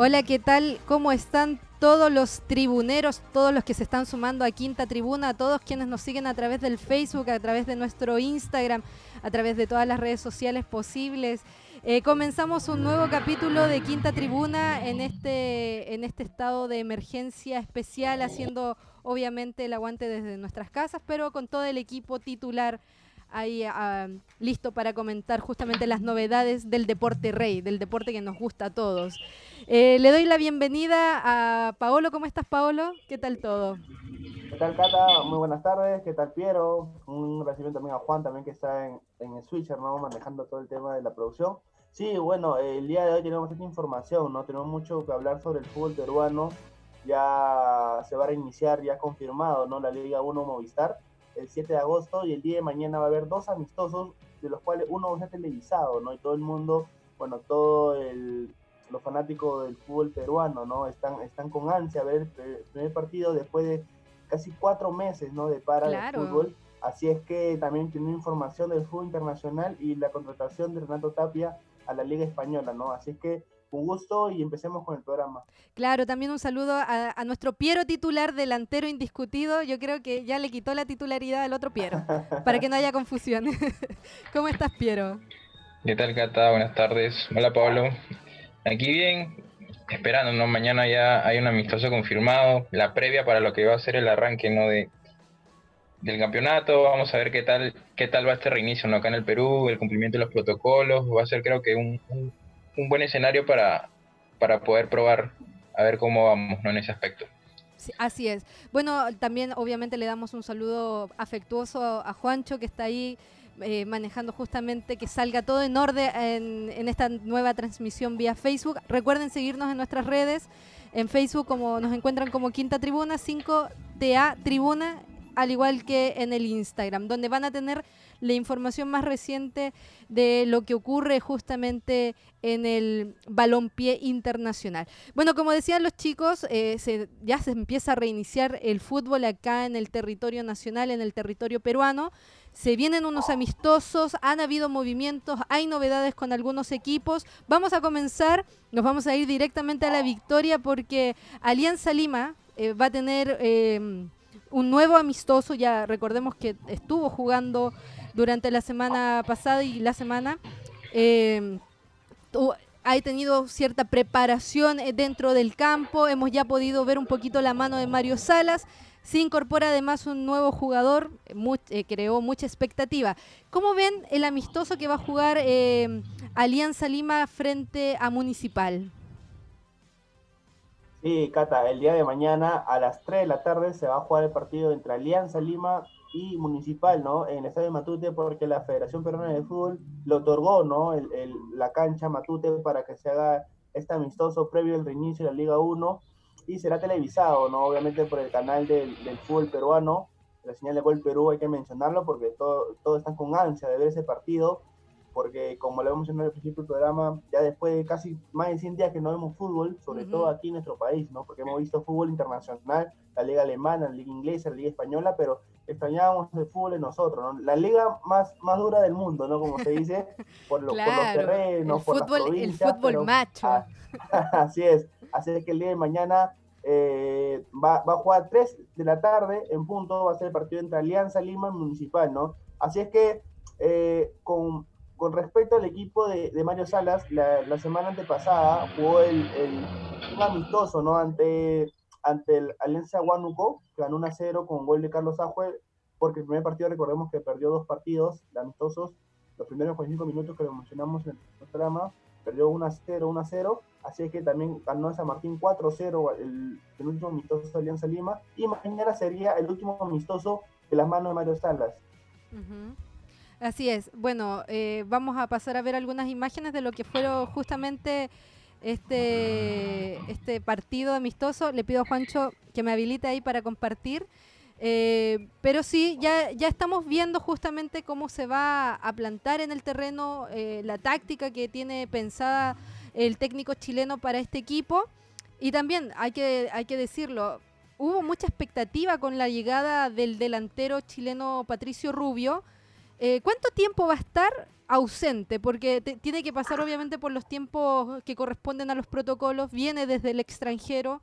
Hola, ¿qué tal? ¿Cómo están todos los tribuneros, todos los que se están sumando a Quinta Tribuna, a todos quienes nos siguen a través del Facebook, a través de nuestro Instagram, a través de todas las redes sociales posibles? Eh, comenzamos un nuevo capítulo de Quinta Tribuna en este, en este estado de emergencia especial, haciendo obviamente el aguante desde nuestras casas, pero con todo el equipo titular ahí ah, listo para comentar justamente las novedades del deporte rey, del deporte que nos gusta a todos. Eh, le doy la bienvenida a Paolo. ¿Cómo estás, Paolo? ¿Qué tal todo? ¿Qué tal, Cata? Muy buenas tardes. ¿Qué tal, Piero? Un agradecimiento también a Juan, también que está en, en el Switcher, ¿no? Manejando todo el tema de la producción. Sí, bueno, el día de hoy tenemos esta información, ¿no? Tenemos mucho que hablar sobre el fútbol peruano. Ya se va a reiniciar, ya confirmado, ¿no? La Liga 1 Movistar el 7 de agosto y el día de mañana va a haber dos amistosos, de los cuales uno va a ser televisado, ¿no? Y todo el mundo, bueno, todo el, los fanáticos del fútbol peruano, ¿no? Están, están con ansia a ver el primer partido después de casi cuatro meses, ¿no? De para el fútbol. Así es que también tiene información del fútbol internacional y la contratación de Renato Tapia a la Liga Española, ¿no? Así es que un gusto y empecemos con el programa. Claro, también un saludo a, nuestro Piero titular, delantero indiscutido. Yo creo que ya le quitó la titularidad al otro Piero, para que no haya confusión. ¿Cómo estás, Piero? ¿Qué tal, Cata? Buenas tardes. Hola, Pablo. Aquí bien, esperando, ¿no? Mañana ya hay un amistoso confirmado, la previa para lo que va a ser el arranque, ¿no? De, del campeonato, vamos a ver qué tal, qué tal va este reinicio, ¿no? Acá en el Perú, el cumplimiento de los protocolos, va a ser creo que un un buen escenario para, para poder probar a ver cómo vamos ¿no? en ese aspecto. así es. Bueno, también obviamente le damos un saludo afectuoso a Juancho que está ahí eh, manejando justamente que salga todo en orden en, en, esta nueva transmisión vía Facebook. Recuerden seguirnos en nuestras redes, en Facebook como nos encuentran como Quinta Tribuna, 5TA Tribuna, al igual que en el Instagram, donde van a tener la información más reciente de lo que ocurre justamente en el balompié internacional. Bueno, como decían los chicos, eh, ya se empieza a reiniciar el fútbol acá en el territorio nacional, en el territorio peruano. Se vienen unos amistosos, han habido movimientos, hay novedades con algunos equipos. Vamos a comenzar, nos vamos a ir directamente a la victoria porque Alianza Lima eh, va a tener eh, un nuevo amistoso, ya recordemos que estuvo jugando durante la semana pasada y la semana. Eh, ha tenido cierta preparación eh, dentro del campo, hemos ya podido ver un poquito la mano de Mario Salas, se incorpora además un nuevo jugador, eh, creó mucha expectativa. ¿Cómo ven el amistoso que va a jugar Alianza Lima frente a Municipal? Sí, Cata, el día de mañana a las 3 de la tarde se va a jugar el partido entre Alianza Lima y Municipal, ¿no? En el Estadio Matute, porque la Federación Peruana de Fútbol le otorgó, ¿no? El, la cancha Matute para que se haga este amistoso previo al reinicio de la Liga 1 y será televisado, ¿no? Obviamente por el canal del, fútbol peruano, la señal de Gol Perú, hay que mencionarlo porque todos todo están con ansia de ver ese partido, porque como le hemos mencionado al principio del programa, ya después de casi más de 100 días que no vemos fútbol, sobre todo aquí en nuestro país, ¿no? Porque hemos visto fútbol internacional, la liga alemana, la liga inglesa, la liga española, pero extrañábamos el fútbol en nosotros, ¿no? La liga más, más dura del mundo, ¿no? Como se dice, por, por los terrenos, por fútbol, las El fútbol macho. Ah, así es. Así es que el día de mañana eh, va, va, a jugar 3 de la tarde en punto, va a ser el partido entre Alianza Lima y Municipal, ¿no? Así es que eh, con, con, respecto al equipo de, de Mario Salas, la, la, semana antepasada jugó el, el, un amistoso, ¿no? Ante ante el Alianza Huánuco, que ganó 1 a 0 con gol de Carlos Ajue, porque el primer partido recordemos que perdió dos partidos amistosos, los primeros 45 minutos que lo mencionamos en el programa, perdió 1 a 0, 1 a 0, así que también ganó San Martín 4 a 0 el, último amistoso de Alianza Lima, y mañana sería el último amistoso de las manos de Mario Salas. Así es. Bueno, eh, vamos a pasar a ver algunas imágenes de lo que fueron justamente este, este partido amistoso. Le pido a Juancho que me habilite ahí para compartir. Eh, pero sí, ya, ya estamos viendo justamente cómo se va a plantar en el terreno eh, la táctica que tiene pensada el técnico chileno para este equipo. Y también hay que, hay que decirlo, hubo mucha expectativa con la llegada del delantero chileno Patricio Rubio, Eh, ¿Cuánto tiempo va a estar ausente? Porque tiene que pasar obviamente por los tiempos que corresponden a los protocolos, viene desde el extranjero.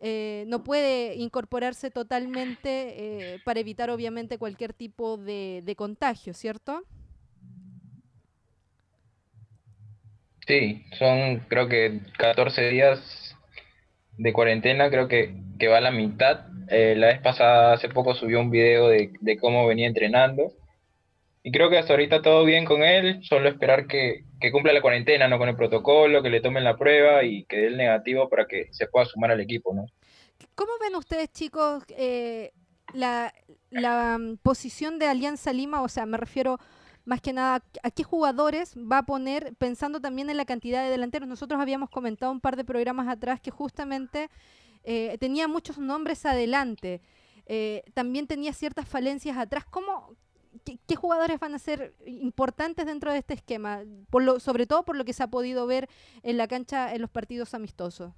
Eh, no puede incorporarse totalmente eh, para evitar obviamente cualquier tipo de, contagio, ¿cierto? Sí, son creo que 14 días de cuarentena, creo que, que va a la mitad. Eh, la vez pasada, hace poco subió un video de, de, cómo venía entrenando. Y creo que hasta ahorita todo bien con él, solo esperar que, cumpla la cuarentena, no con el protocolo, que le tomen la prueba y que dé el negativo para que se pueda sumar al equipo, ¿no? ¿Cómo ven ustedes, chicos, eh, la, la mm, posición de Alianza Lima? O sea, me refiero más que nada a qué jugadores va a poner, pensando también en la cantidad de delanteros. Nosotros habíamos comentado un par de programas atrás que justamente eh, tenía muchos nombres adelante, eh, también tenía ciertas falencias atrás. ¿Cómo, qué, jugadores van a ser importantes dentro de este esquema? Por lo, sobre todo por lo que se ha podido ver en la cancha en los partidos amistosos.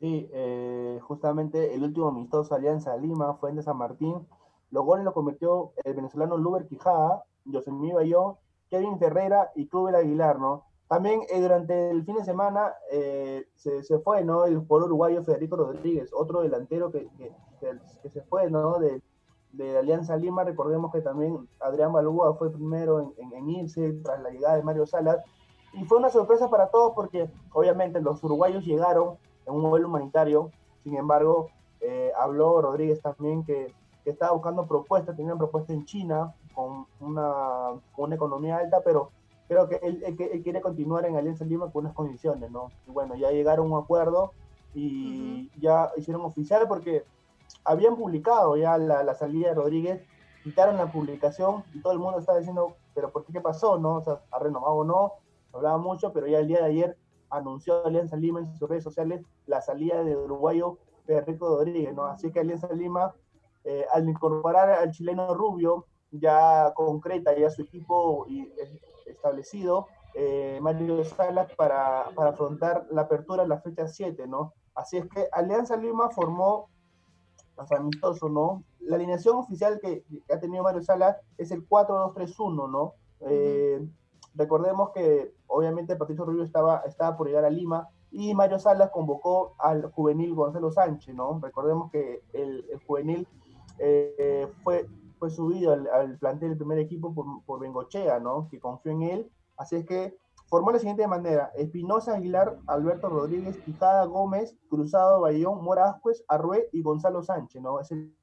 Sí, eh, justamente el último amistoso Alianza Lima fue en San Martín los goles lo convirtió el venezolano Luber Quijada, Yosemí Bayón, Kevin Ferreira y Clubel Aguilar, ¿no? También eh, durante el fin de semana eh, se, se, fue, ¿no? El jugador uruguayo Federico Rodríguez, otro delantero que, que, se fue, ¿no? De, Alianza Lima. Recordemos que también Adrián Balúa fue primero en, en, en, irse tras la llegada de Mario Salas. Y fue una sorpresa para todos porque obviamente los uruguayos llegaron en un modelo humanitario. Sin embargo, eh, habló Rodríguez también que estaba buscando propuestas, tenía una propuesta en China con una, con una economía alta, pero creo que él, él, quiere continuar en Alianza Lima con unas condiciones, ¿no? Y bueno, ya llegaron a un acuerdo y ya hicieron oficial porque habían publicado ya la, la, salida de Rodríguez, quitaron la publicación y todo el mundo estaba diciendo, pero ¿por qué qué pasó? ¿No? O sea, ¿ha renovado o no? Hablaba mucho, pero ya el día de ayer anunció Alianza Lima en sus redes sociales la salida de uruguayo Federico Rodríguez, ¿no? Así que Alianza Lima eh, al incorporar al chileno Rubio, ya concreta ya su equipo establecido, eh, Mario Salas para, para, afrontar la apertura en la fecha 7, ¿no? Así es que Alianza Lima formó, amistoso, ¿no? La alineación oficial que, ha tenido Mario Salas es el 4-2-3-1, ¿no? Eh, recordemos que obviamente Patricio Rubio estaba, estaba por llegar a Lima y Mario Salas convocó al juvenil Gonzalo Sánchez, ¿no? Recordemos que el, el juvenil eh, fue, fue subido al, al, plantel del primer equipo por, por Bengochea, ¿no? Que confió en él. Así es que formó la siguiente manera: Espinosa, Aguilar, Alberto Rodríguez, Quijada, Gómez, Cruzado, Bayón, Mora Ascuez, Arrué y Gonzalo Sánchez, ¿no? Es el,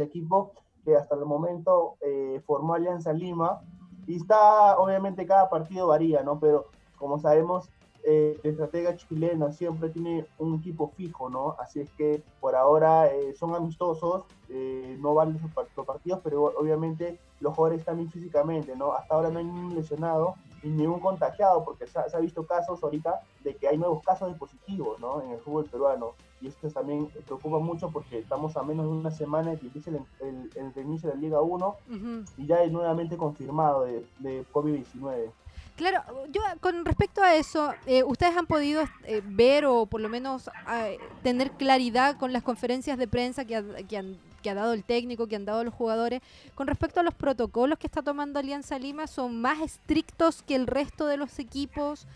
equipo que hasta el momento eh, formó Alianza Lima. Y está, obviamente, cada partido varía, ¿no? Pero como sabemos, eh, el estratega chileno siempre tiene un equipo fijo, ¿no? Así es que por ahora eh, son amistosos, eh, no valen los partidos, pero obviamente los jugadores están bien físicamente, ¿no? Hasta ahora no hay ningún lesionado ningún contagiado, porque se ha, se ha, visto casos ahorita de que hay nuevos casos de positivos, ¿no? En el fútbol peruano. Y esto también preocupa mucho porque estamos a menos de una semana de que empiece el, el, el, el inicio de la Liga 1 uh -huh. y ya es nuevamente confirmado de, de COVID-19. Claro, yo con respecto a eso, eh, ¿ustedes han podido eh, ver o por lo menos eh, tener claridad con las conferencias de prensa que, ha, que, han, que, ha, dado el técnico, que han dado los jugadores, con respecto a los protocolos que está tomando Alianza Lima? ¿Son más estrictos que el resto de los equipos?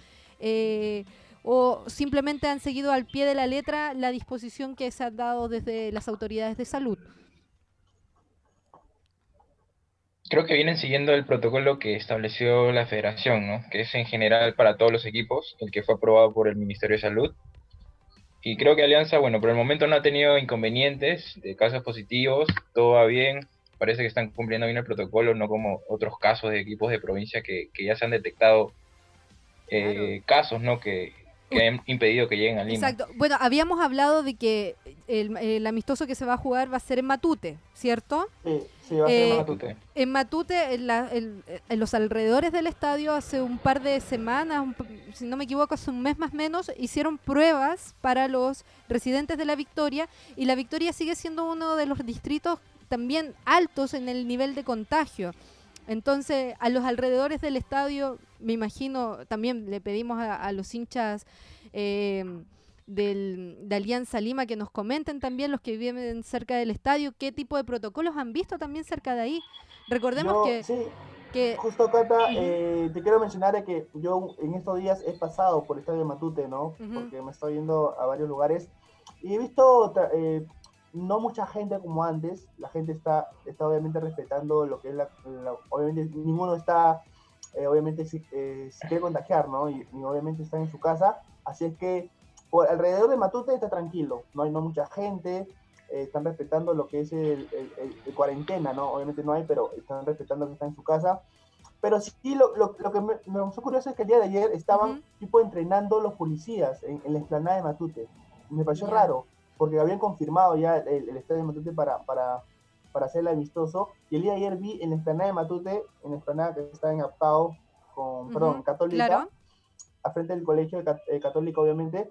¿O simplemente han seguido al pie de la letra la disposición que se ha dado desde las autoridades de salud? creo que vienen siguiendo el protocolo que estableció la federación, ¿no? que es en general para todos los equipos, el que fue aprobado por el Ministerio de Salud. Y creo que Alianza, bueno, por el momento no ha tenido inconvenientes de casos positivos, todo va bien, parece que están cumpliendo bien el protocolo, no como otros casos de equipos de provincia que, que ya se han detectado eh, claro. casos, ¿no? Que, que han impedido que lleguen a Lima. Exacto. Bueno, habíamos hablado de que el, el, amistoso que se va a jugar va a ser en Matute, ¿cierto? Sí, sí va a ser eh, en Matute. En Matute, en, la, en, en, los alrededores del estadio, hace un par de semanas, un, si no me equivoco, hace un mes más o menos, hicieron pruebas para los residentes de la Victoria y la Victoria sigue siendo uno de los distritos también altos en el nivel de contagio. Entonces, a los alrededores del estadio, me imagino, también le pedimos a, a los hinchas eh, del, de Alianza Lima que nos comenten también los que viven cerca del estadio qué tipo de protocolos han visto también cerca de ahí. Recordemos que, sí, que... Justo, Cata, eh, te quiero mencionar que yo en estos días he pasado por el estadio de Matute, ¿no? Porque me estoy yendo a varios lugares y he visto eh, no mucha gente como antes, la gente está, está obviamente respetando lo que es la, obviamente ninguno está, eh, obviamente si, eh, quiere contagiar, ¿no? Y, obviamente está en su casa, así es que por alrededor de Matute está tranquilo, no hay no mucha gente, eh, están respetando lo que es el, el, cuarentena, ¿no? Obviamente no hay, pero están respetando que está en su casa. Pero sí, lo, lo, lo que me, me curioso es que el día de ayer estaban tipo entrenando los policías en, en la explanada de Matute. Me pareció raro porque habían confirmado ya el, estadio de Matute para, para, para hacer el amistoso. Y el día de ayer vi en la explanada de Matute, en la explanada que está en Aptao, con, perdón, Católica, a frente del colegio eh, católico, obviamente,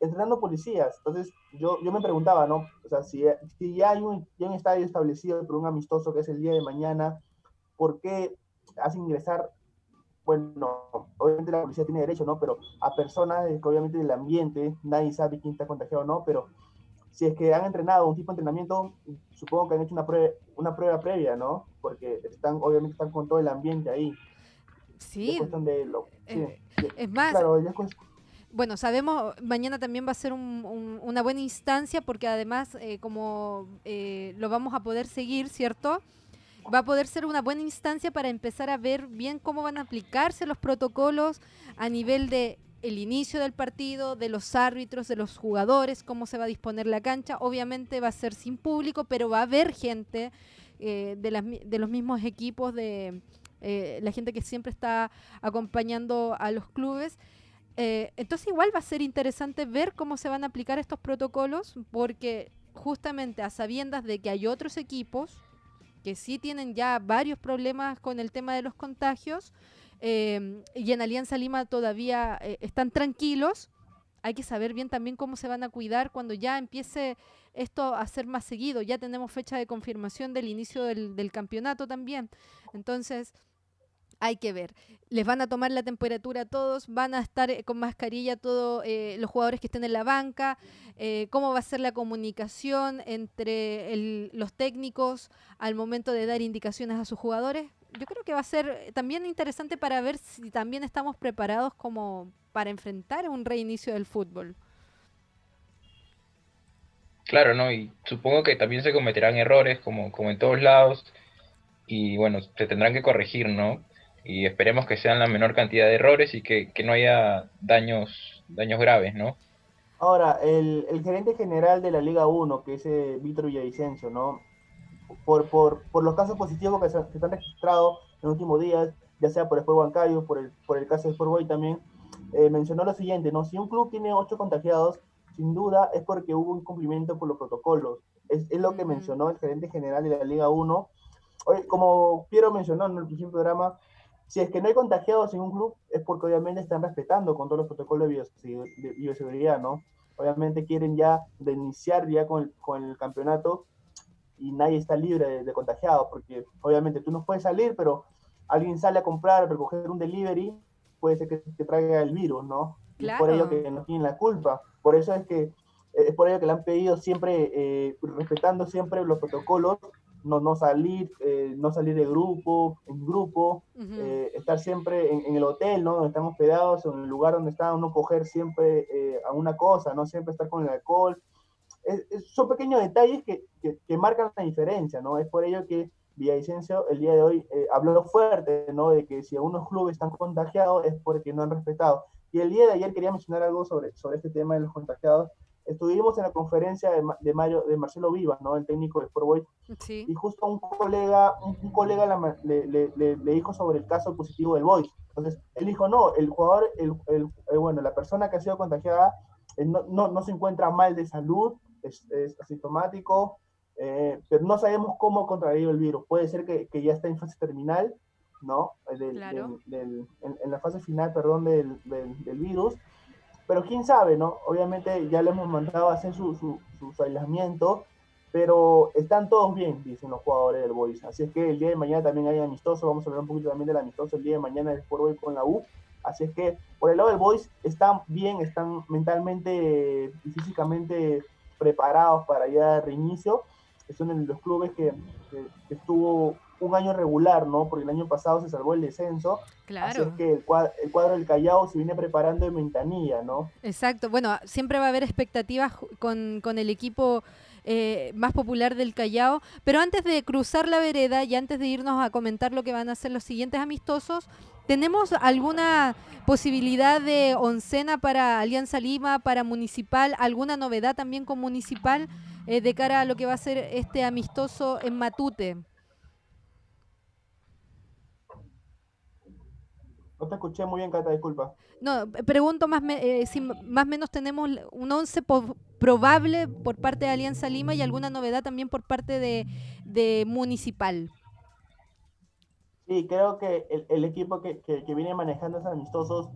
entrenando policías. Entonces, yo, yo me preguntaba, ¿no? O sea, si, si ya, hay un, ya un estadio establecido por un amistoso que es el día de mañana, ¿por qué hacen ingresar bueno, obviamente la policía tiene derecho, ¿no? Pero a personas que obviamente del ambiente, nadie sabe quién está contagiado o no, pero si es que han entrenado un tipo de entrenamiento, supongo que han hecho una prueba, una prueba previa, ¿no? Porque están, obviamente están con todo el ambiente ahí. Sí. Eh, es más, bueno, sabemos, mañana también va a ser una buena instancia porque además, eh, como eh, lo vamos a poder seguir, ¿cierto? Va a poder ser una buena instancia para empezar a ver bien cómo van a aplicarse los protocolos a nivel de el inicio del partido, de los árbitros, de los jugadores, cómo se va a disponer la cancha. Obviamente va a ser sin público, pero va a haber gente eh, de, de, los mismos equipos, de eh, la gente que siempre está acompañando a los clubes. Eh, entonces igual va a ser interesante ver cómo se van a aplicar estos protocolos, porque justamente a sabiendas de que hay otros equipos que sí tienen ya varios problemas con el tema de los contagios, Em, y en Alianza Lima todavía eh, están tranquilos. Hay que saber bien también cómo se van a cuidar cuando ya empiece esto a ser más seguido. Ya tenemos fecha de confirmación del inicio del, campeonato también. Entonces, hay que ver. Les van a tomar la temperatura a todos, van a estar eh, con mascarilla todos eh, los jugadores que estén en la banca, cómo va a ser la comunicación entre los técnicos al momento de dar indicaciones a sus jugadores yo creo que va a ser también interesante para ver si también estamos preparados como para enfrentar un reinicio del fútbol. Claro, ¿no? Y supongo que también se cometerán errores como, como en todos lados y bueno, se tendrán que corregir, ¿no? Y esperemos que sean la menor cantidad de errores y que, no haya daños, daños graves, ¿no? Ahora, el, gerente general de la Liga 1, que es eh, Víctor Villavicencio, ¿no? Por, por, por los casos positivos que se, han registrado en los últimos días, ya sea por el juego bancario, por el, por el caso de Sportboy también, eh, mencionó lo siguiente, ¿no? Si un club tiene ocho contagiados, sin duda es porque hubo un cumplimiento por los protocolos. Es, es lo que mencionó el gerente general de la Liga 1. como Piero mencionó en el principio del programa, si es que no hay contagiados en un club, es porque obviamente están respetando con todos los protocolos de bioseguridad, ¿no? Obviamente quieren ya de iniciar ya con el, con el campeonato y nadie está libre de, contagiados, porque obviamente tú no puedes salir, pero alguien sale a comprar, a recoger un delivery, puede ser que, que traiga el virus, ¿no? Y por ello que no tienen la culpa. Por eso es que es por ello que le han pedido siempre, eh, respetando siempre los protocolos, no, no salir, eh, no salir de grupo, en grupo, eh, estar siempre en, el hotel, ¿no? Donde están hospedados, en el lugar donde está, no coger siempre a una cosa, no siempre estar con el alcohol, son pequeños detalles que, que, marcan la diferencia, ¿no? Es por ello que Villavicencio el día de hoy eh, habló fuerte, ¿no? De que si algunos clubes están contagiados es porque no han respetado. Y el día de ayer quería mencionar algo sobre, sobre este tema de los contagiados. Estuvimos en la conferencia de, de, Mario, de Marcelo Vivas, ¿no? El técnico de Sport Sí. Y justo un colega, un, colega le, le, le, dijo sobre el caso positivo del Boys. Entonces, él dijo, no, el jugador, el, el, eh, bueno, la persona que ha sido contagiada eh, no, no, no, se encuentra mal de salud, es, asintomático, eh, pero no sabemos cómo contraer el virus. Puede ser que, que, ya está en fase terminal, ¿no? Del, en, la fase final, perdón, del, del, virus. Pero quién sabe, ¿no? Obviamente ya le hemos mandado a hacer su, su, su, aislamiento, pero están todos bien, dicen los jugadores del Boys. Así es que el día de mañana también hay amistoso, vamos a hablar un poquito también del amistoso el día de mañana del Sport con la U. Así es que por el lado del Boys están bien, están mentalmente y físicamente preparados para ya reinicio. Son en los clubes que, estuvo un año regular, ¿no? Porque el año pasado se salvó el descenso. Claro. Así es que el cuadro, el cuadro del Callao se viene preparando en ventanilla, ¿no? Exacto. Bueno, siempre va a haber expectativas con, con el equipo eh, más popular del Callao. Pero antes de cruzar la vereda y antes de irnos a comentar lo que van a ser los siguientes amistosos, ¿tenemos alguna posibilidad de oncena para Alianza Lima, para Municipal? ¿Alguna novedad también con Municipal eh, de cara a lo que va a ser este amistoso en Matute? No te escuché muy bien, Cata, disculpa. No, pregunto más eh, si más o menos tenemos un once probable por parte de Alianza Lima y alguna novedad también por parte de, Municipal. Sí, creo que el, equipo que, viene manejando esos amistosos,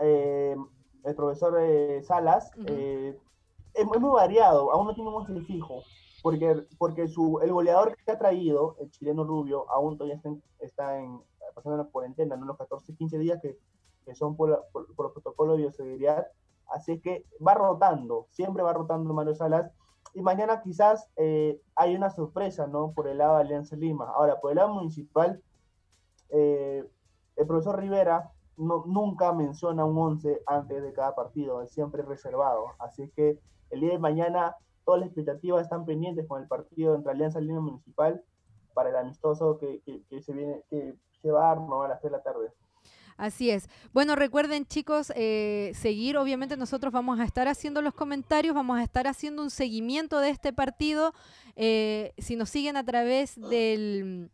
eh, el profesor eh, Salas, es, muy variado, aún no tiene un fijo, porque, porque su, el goleador que ha traído, el chileno Rubio, aún todavía está está en pasando la cuarentena, ¿no? los 14, 15 días que, que son por, por, por, el protocolo de bioseguridad. Así que va rotando, siempre va rotando Mario Salas. Y mañana quizás eh, hay una sorpresa, ¿no? Por el lado de Alianza Lima. Ahora, por el lado municipal, eh, el profesor Rivera no, nunca menciona un 11 antes de cada partido, es siempre reservado. Así que el día de mañana todas las expectativas están pendientes con el partido entre Alianza Lima Municipal para el amistoso que, se viene, que llevar ¿no? a las 3 de la tarde. Así es. Bueno, recuerden chicos, eh, seguir, obviamente nosotros vamos a estar haciendo los comentarios, vamos a estar haciendo un seguimiento de este partido. Eh, si nos siguen a través del...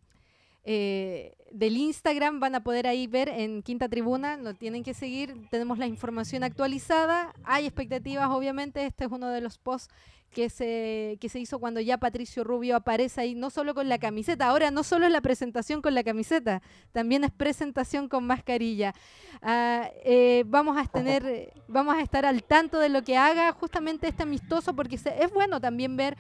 Eh, del Instagram van a poder ahí ver en Quinta Tribuna, no tienen que seguir, tenemos la información actualizada, hay expectativas obviamente, este es uno de los posts que se, que se hizo cuando ya Patricio Rubio aparece ahí, no solo con la camiseta, ahora no solo es la presentación con la camiseta, también es presentación con mascarilla. Ah, eh, vamos a tener, vamos a estar al tanto de lo que haga justamente este amistoso, porque es bueno también ver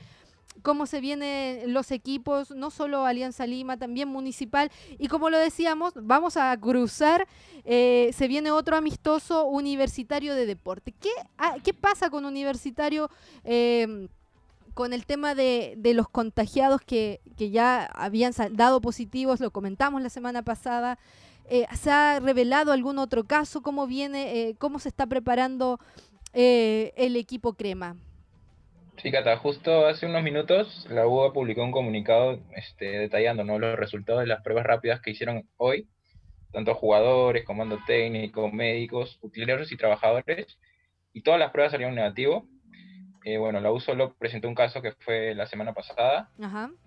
cómo se vienen los equipos, no solo Alianza Lima, también Municipal. Y como lo decíamos, vamos a cruzar, eh, se viene otro amistoso universitario de deporte. ¿Qué, ah, qué pasa con universitario? Em, con el tema de, los contagiados que, ya habían dado positivos, lo comentamos la semana pasada. Eh, ¿Se ha revelado algún otro caso? ¿Cómo viene, eh, cómo se está preparando el equipo Crema? Sí, Cata, justo hace unos minutos la UBA publicó un comunicado este, detallando los resultados de las pruebas rápidas que hicieron hoy, tanto jugadores, comando técnico, médicos, utileros y trabajadores, y todas las pruebas salieron negativo. Eh, bueno, la U solo presentó un caso que fue la semana pasada,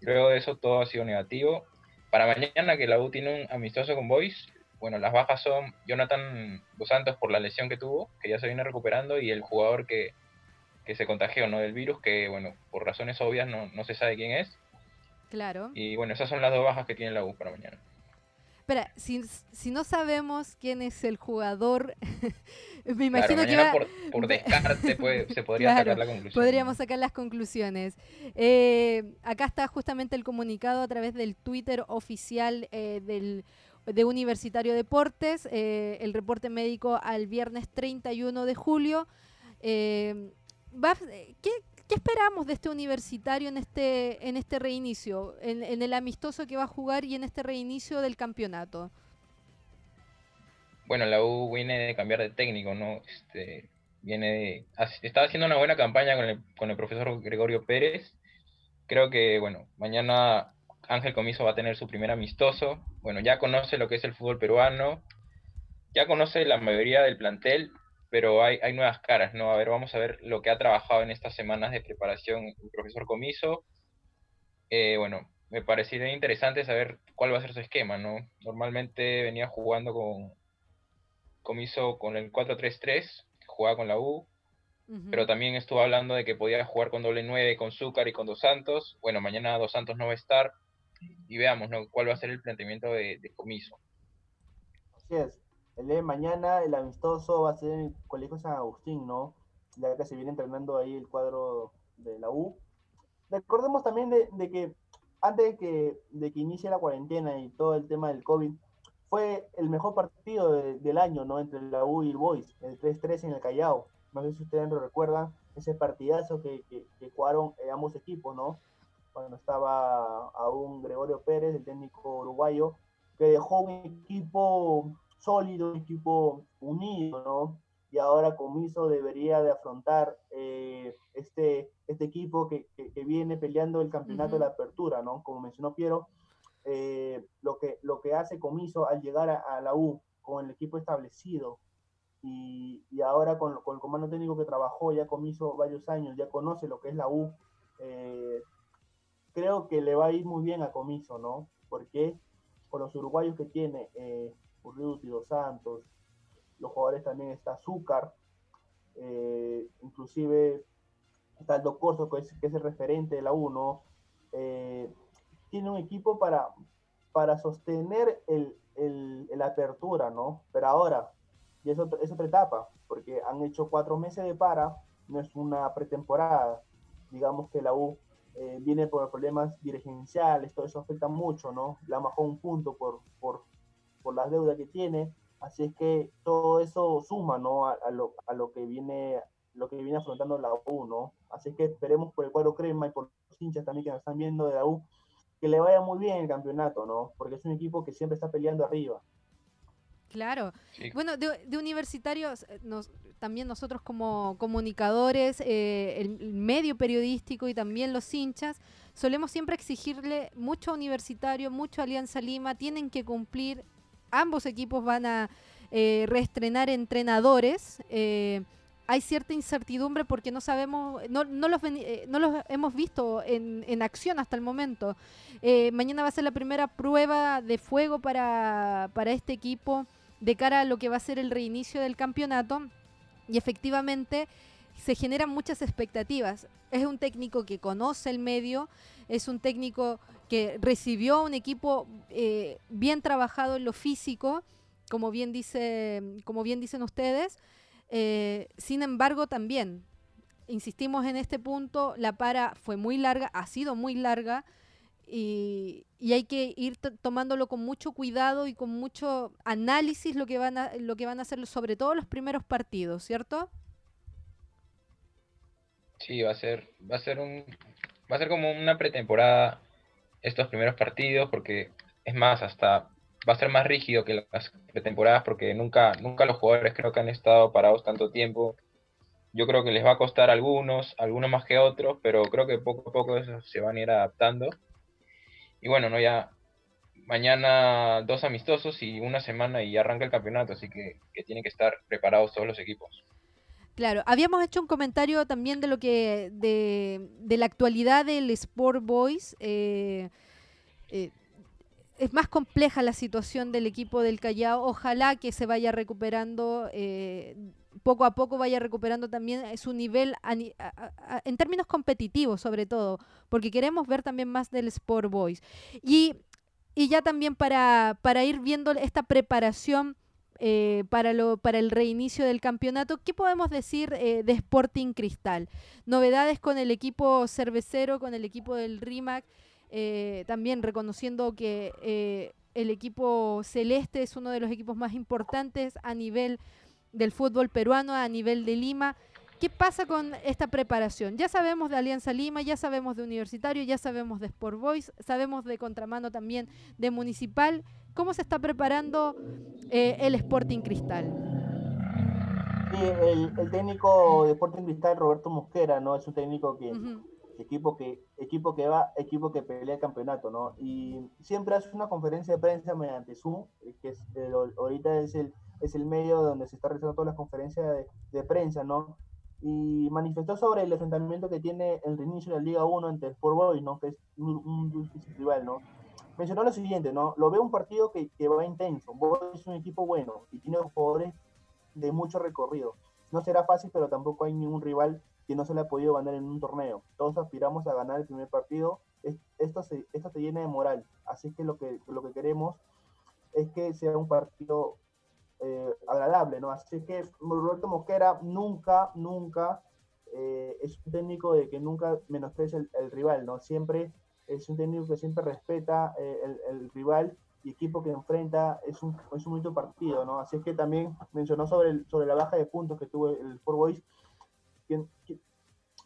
luego de eso todo ha sido negativo. Para mañana que la U tiene un amistoso con Boys, bueno, las bajas son Jonathan Dos Santos por la lesión que tuvo, que ya se viene recuperando, y el jugador que que se contagió ¿no? del virus, que bueno, por razones obvias no, no se sabe quién es. Claro. Y bueno, esas son las dos bajas que tiene la U para mañana. Espera, si, si no sabemos quién es el jugador, me imagino que por, por, descarte se podría sacar la conclusión. Podríamos sacar las conclusiones. Eh, acá está justamente el comunicado a través del Twitter oficial eh, del de Universitario Deportes, eh, el reporte médico al viernes 31 de julio. Eh, ¿qué, esperamos de este universitario en este, en este reinicio, en, el amistoso que va a jugar y en este reinicio del campeonato? Bueno, la U viene de cambiar de técnico, ¿no? Este, viene está haciendo una buena campaña con el, con el profesor Gregorio Pérez. Creo que, bueno, mañana Ángel Comiso va a tener su primer amistoso. Bueno, ya conoce lo que es el fútbol peruano, ya conoce la mayoría del plantel pero hay, hay nuevas caras, ¿no? A ver, vamos a ver lo que ha trabajado en estas semanas de preparación el profesor Comiso. Eh, bueno, me parecería interesante saber cuál va a ser su esquema, ¿no? Normalmente venía jugando con Comiso con el 4-3-3, jugaba con la U, pero también estuvo hablando de que podía jugar con doble 9, con Zúcar y con Dos Santos. Bueno, mañana Dos Santos no va a estar y veamos, ¿no? ¿Cuál va a ser el planteamiento de, de Comiso? Así es. El de mañana, el amistoso va a ser en el Colegio San Agustín, ¿no? Ya que se viene entrenando ahí el cuadro de la U. Recordemos también de, que antes de que, de que inicie la cuarentena y todo el tema del COVID, fue el mejor partido del año, ¿no? Entre la U y el Boys, el 3-3 en el Callao. No sé si ustedes lo recuerdan, ese partidazo que, que, jugaron eh, ambos equipos, ¿no? Cuando estaba aún Gregorio Pérez, el técnico uruguayo, que dejó un equipo sólido, un equipo unido, ¿no? Y ahora Comiso debería de afrontar eh, este, este equipo que, que, viene peleando el campeonato de la apertura, ¿no? Como mencionó Piero, eh, lo, que, lo que hace Comiso al llegar a, la U con el equipo establecido y, y ahora con, con, el comando técnico que trabajó ya Comiso varios años, ya conoce lo que es la U, eh, creo que le va a ir muy bien a Comiso, ¿no? Porque con los uruguayos que tiene, eh, Urruti, Dos Santos, los jugadores también está Azúcar, eh, inclusive está el Corso, que es, el referente de la U, ¿no? Eh, tiene un equipo para, para sostener el, apertura, ¿no? Pero ahora, y es, es otra etapa, porque han hecho cuatro meses de para, no es una pretemporada. Digamos que la U eh, viene por problemas dirigenciales, todo eso afecta mucho, ¿no? La bajó un punto por, por, por las deudas que tiene, así es que todo eso suma, ¿no? A, a, lo, a lo que viene lo que viene afrontando la U, ¿no? Así es que esperemos por el cuadro crema y por los hinchas también que nos están viendo de la U, que le vaya muy bien el campeonato, ¿no? Porque es un equipo que siempre está peleando arriba. Claro. Bueno, de, universitarios, eh, nos, también nosotros como comunicadores, eh, el, medio periodístico y también los hinchas, solemos siempre exigirle mucho universitario, mucho Alianza Lima, tienen que cumplir, ambos equipos van a eh, reestrenar entrenadores. Eh, hay cierta incertidumbre porque no sabemos, no, no, los, eh, no los hemos visto en, en acción hasta el momento. Eh, mañana va a ser la primera prueba de fuego para, para este equipo de cara a lo que va a ser el reinicio del campeonato y efectivamente se generan muchas expectativas. Es un técnico que conoce el medio, es un técnico que recibió un equipo eh, bien trabajado en lo físico, como bien, dice, como bien dicen ustedes, eh, sin embargo, también, insistimos en este punto, la para fue muy larga, ha sido muy larga y, hay que ir tomándolo con mucho cuidado y con mucho análisis lo que van a, lo que van a hacer, sobre todo los primeros partidos, ¿cierto? Sí, va a ser, va a ser un, va a ser como una pretemporada estos primeros partidos, porque es más, hasta va a ser más rígido que las pretemporadas porque nunca, nunca los jugadores creo que han estado parados tanto tiempo. Yo creo que les va a costar a algunos, algunos más que otros, pero creo que poco a poco eso se van a ir adaptando. Y bueno, no ya mañana dos amistosos y una semana y arranca el campeonato, así que, que tienen que estar preparados todos los equipos. Claro, habíamos hecho un comentario también de lo que de, de la actualidad del Sport Boys. Eh, eh, es más compleja la situación del equipo del Callao. Ojalá que se vaya recuperando, eh, poco a poco vaya recuperando también su nivel en términos competitivos, sobre todo, porque queremos ver también más del Sport Boys. Y, ya también para, para ir viendo esta preparación. Eh, para, lo, para el reinicio del campeonato. ¿Qué podemos decir eh, de Sporting Cristal? Novedades con el equipo cervecero, con el equipo del RIMAC. Eh, también reconociendo que el equipo celeste es uno de los equipos más importantes a nivel del fútbol peruano, a nivel de Lima. ¿Qué pasa con esta preparación? Ya sabemos de Alianza Lima, ya sabemos de Universitario, ya sabemos de Sport Boys, sabemos de contramano también de Municipal. ¿Cómo se está preparando eh, el Sporting Cristal? el, técnico de Sporting Cristal, Roberto Mosquera, ¿no? Es un técnico que equipo que, equipo que va, equipo que pelea el campeonato, ¿no? Y siempre hace una conferencia de prensa mediante Zoom, que es ahorita es el, es el medio donde se está realizando todas las conferencias de, de, prensa, ¿no? Y manifestó sobre el enfrentamiento que tiene el reinicio de la Liga 1 entre Sport Boys, ¿no? Que es un, difícil rival, ¿no? Mencionó lo siguiente, ¿no? Lo veo un partido que, que va intenso. Boys es un equipo bueno y tiene jugadores de mucho recorrido. No será fácil, pero tampoco hay ningún rival que no se le ha podido ganar en un torneo. Todos aspiramos a ganar el primer partido. Esto, se, esto te llena de moral. Así que lo que, lo que queremos es que sea un partido eh, agradable, ¿no? Así que Roberto Mosquera nunca, nunca eh, es un técnico de que nunca menosprecia el, rival, ¿no? Siempre es un técnico que siempre respeta eh, el, el, rival y equipo que enfrenta es un, es un bonito partido, ¿no? Así es que también mencionó sobre, sobre la baja de puntos que tuvo el Four Boys,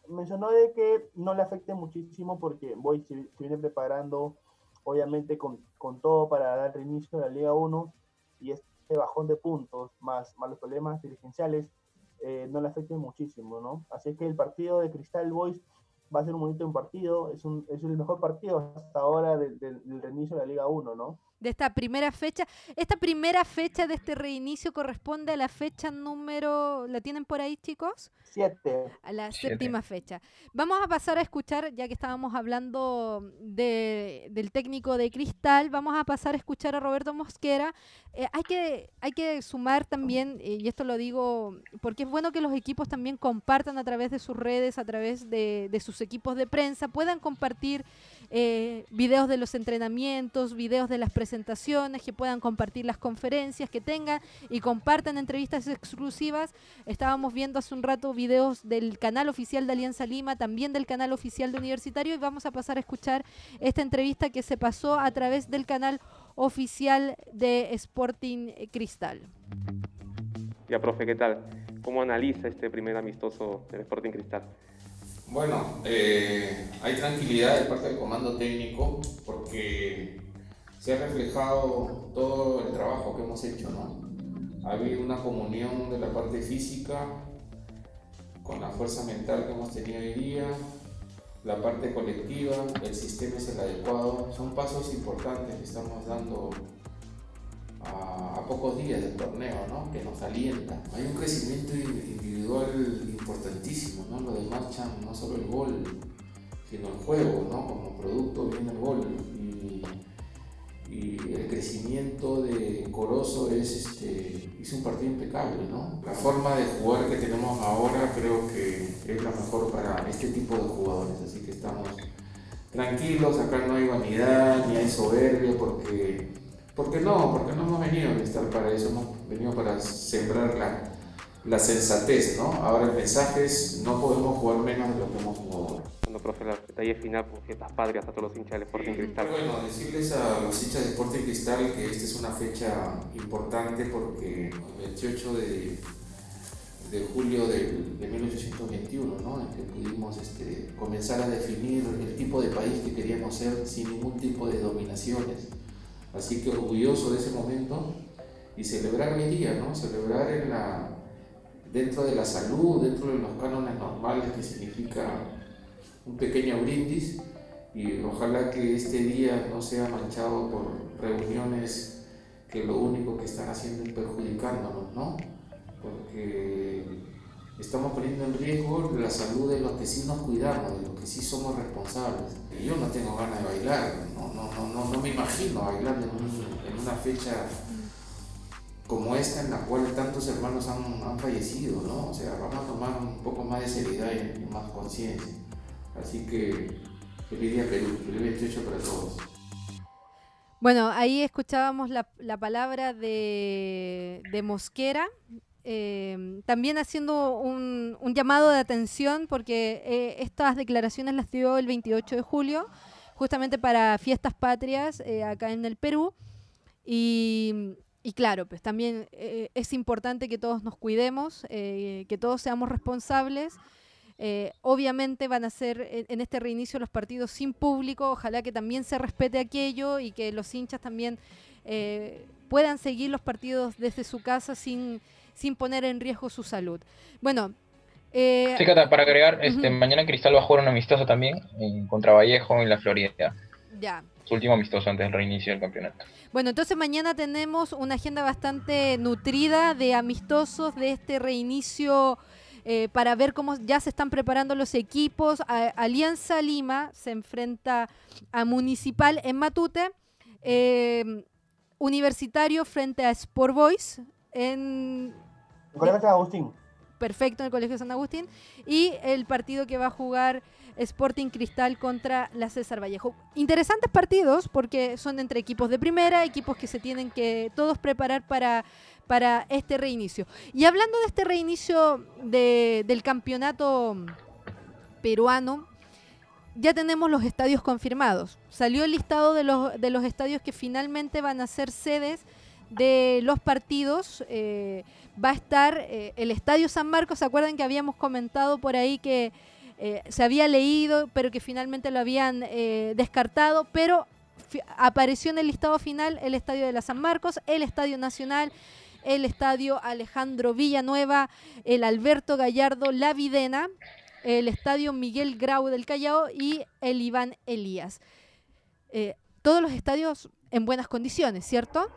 mencionó de que no le afecte muchísimo porque Boys se, viene preparando obviamente con, con, todo para dar reinicio a la Liga 1 y este bajón de puntos más, más los problemas dirigenciales eh, no le afecten muchísimo, ¿no? Así es que el partido de Cristal Boys va a ser un bonito partido, es, un, es el mejor partido hasta ahora del, del reinicio de la Liga 1, ¿no? De esta primera fecha. Esta primera fecha de este reinicio corresponde a la fecha número, ¿la tienen por ahí chicos? Siete. A la séptima fecha. Vamos a pasar a escuchar, ya que estábamos hablando de, del técnico de Cristal, vamos a pasar a escuchar a Roberto Mosquera. Eh, hay, que, hay que sumar también, eh, y esto lo digo porque es bueno que los equipos también compartan a través de sus redes, a través de, de sus equipos de prensa, puedan compartir eh, videos de los entrenamientos, videos de las presentaciones, que puedan compartir las conferencias que tengan y compartan entrevistas exclusivas. Estábamos viendo hace un rato videos del canal oficial de Alianza Lima, también del canal oficial de Universitario y vamos a pasar a escuchar esta entrevista que se pasó a través del canal oficial de Sporting Cristal. Ya, profe, ¿qué tal? ¿Cómo analiza este primer amistoso del Sporting Cristal? Bueno, eh, hay tranquilidad de parte del comando técnico porque se ha reflejado todo el trabajo que hemos hecho, ¿no? Ha habido una comunión de la parte física con la fuerza mental que hemos tenido hoy día, la parte colectiva, el sistema es el adecuado, son pasos importantes que estamos dando a, pocos días del torneo, ¿no? que nos alienta. Hay un crecimiento individual importantísimo, ¿no? lo de marcha no solo el gol, sino el juego, ¿no? como producto viene el gol. Y, el crecimiento de Corozo es, este, hizo un partido impecable. ¿no? La forma de jugar que tenemos ahora creo que es la mejor para este tipo de jugadores, así que estamos tranquilos, acá no hay vanidad ni hay soberbia porque ¿Por qué no? Porque no hemos venido a estar para eso, hemos venido para sembrar la, la sensatez, ¿no? Ahora el mensaje es, no podemos jugar menos de lo que hemos jugado ahora. Bueno, profe, la detalle final, por fiestas patrias a todos los hinchas del Sporting Cristal. Bueno, decirles a los hinchas de Sporting Cristal que esta es una fecha importante porque el 28 de, de julio de, de 1821, ¿no? en que pudimos este, comenzar a definir el tipo de país que queríamos ser sin ningún tipo de dominaciones Así que orgulloso de ese momento y celebrar hoy día, ¿no? Celebrar en la, dentro de la salud, dentro de los cánones normales que significa un pequeño brindis y ojalá que este día no sea manchado por reuniones que lo único que están haciendo es perjudicándonos, ¿no? Porque estamos poniendo en riesgo la salud de los que sí nos cuidamos, de los que sí somos responsables. Yo no tengo ganas de bailar, no, no, no, no, me imagino bailar en, una fecha como esta en la cual tantos hermanos han, han, fallecido, ¿no? O sea, vamos a tomar un poco más de seriedad y, más conciencia. Así que feliz día Perú, feliz 28 para todos. Bueno, ahí escuchábamos la, la palabra de, de Mosquera, eh, también haciendo un, llamado de atención porque eh, estas declaraciones las dio el 28 de julio, justamente para fiestas patrias eh, acá en el Perú. Y, claro, pues también es importante que todos nos cuidemos, que todos seamos responsables. obviamente van a ser en este reinicio los partidos sin público, ojalá que también se respete aquello y que los hinchas también puedan seguir los partidos desde su casa sin, sin poner en riesgo su salud. Bueno. Eh, sí, para agregar, este, mañana Cristal va a jugar un amistoso también en contra Vallejo en la Florida. Ya. Su último amistoso antes del reinicio del campeonato. Bueno, entonces mañana tenemos una agenda bastante nutrida de amistosos de este reinicio eh, para ver cómo ya se están preparando los equipos. Alianza Lima se enfrenta a Municipal en Matute. Eh, universitario frente a Sport Boys en el Colegio San Agustín. Perfecto, en el Colegio San Agustín. Y el partido que va a jugar Sporting Cristal contra la César Vallejo. Interesantes partidos porque son entre equipos de primera, equipos que se tienen que todos preparar para, para este reinicio. Y hablando de este reinicio del campeonato peruano, ya tenemos los estadios confirmados. Salió el listado de los, de los estadios que finalmente van a ser sedes de los partidos. Eh, va a estar eh, el Estadio San Marcos. ¿Se acuerdan que habíamos comentado por ahí que eh, se había leído, pero que finalmente lo habían descartado? Pero apareció en el listado final el Estadio de la San Marcos, el Estadio Nacional, el Estadio Alejandro Villanueva, el Alberto Gallardo La Videna, el Estadio Miguel Grau del Callao y el Iván Elías. todos los estadios en buenas condiciones, ¿cierto?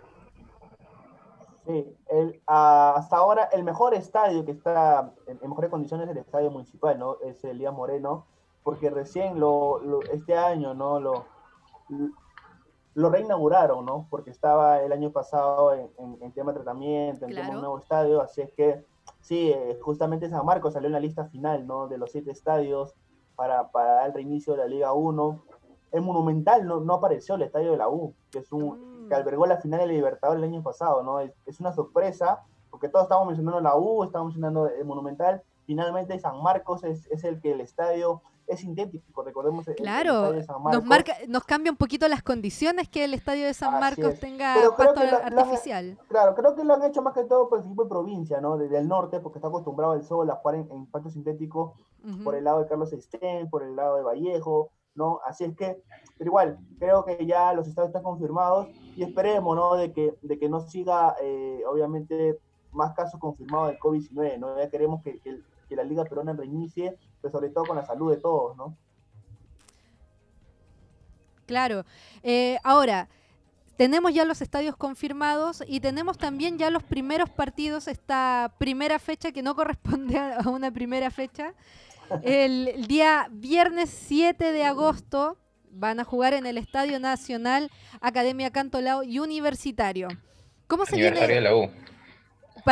Sí, el, hasta ahora el mejor estadio que está en, mejores condiciones es el estadio municipal, ¿no? Es el Día Moreno, porque recién lo, este año, ¿no? Lo, lo reinauguraron, ¿no? Porque estaba el año pasado en, en, tema de tratamiento, en tema de un nuevo estadio, así es que sí, eh, justamente San Marcos salió en la lista final, ¿no? De los siete estadios para, para el reinicio de la Liga 1. El Monumental no, no apareció el estadio de la U, que es un, mm que albergó la final de Libertadores el año pasado, ¿no? Es, una sorpresa, porque todos estábamos mencionando la U, estábamos mencionando el Monumental, finalmente San Marcos es, es el que el estadio es sintético, recordemos claro, Nos, marca, nos cambia un poquito las condiciones que el estadio de San Marcos tenga pasto artificial. claro, creo que lo han hecho más que todo por el equipo de provincia, ¿no? Desde el norte, porque está acostumbrado el sol a jugar en, en pasto sintético por el lado de Carlos Estén, por el lado de Vallejo, ¿no? Así es que, pero igual, creo que ya los estados están confirmados y esperemos, ¿no? De que, de que no siga, eh, obviamente, más casos confirmados del COVID-19, ¿no? Ya queremos que, que, la Liga Peruana reinicie, pero sobre todo con la salud de todos, ¿no? Claro. Eh, ahora, tenemos ya los estadios confirmados y tenemos también ya los primeros partidos, esta primera fecha que no corresponde a una primera fecha, el día viernes 7 de agosto van a jugar en el Estadio Nacional Academia Cantolao y Universitario. ¿Cómo se Aniversario de la U.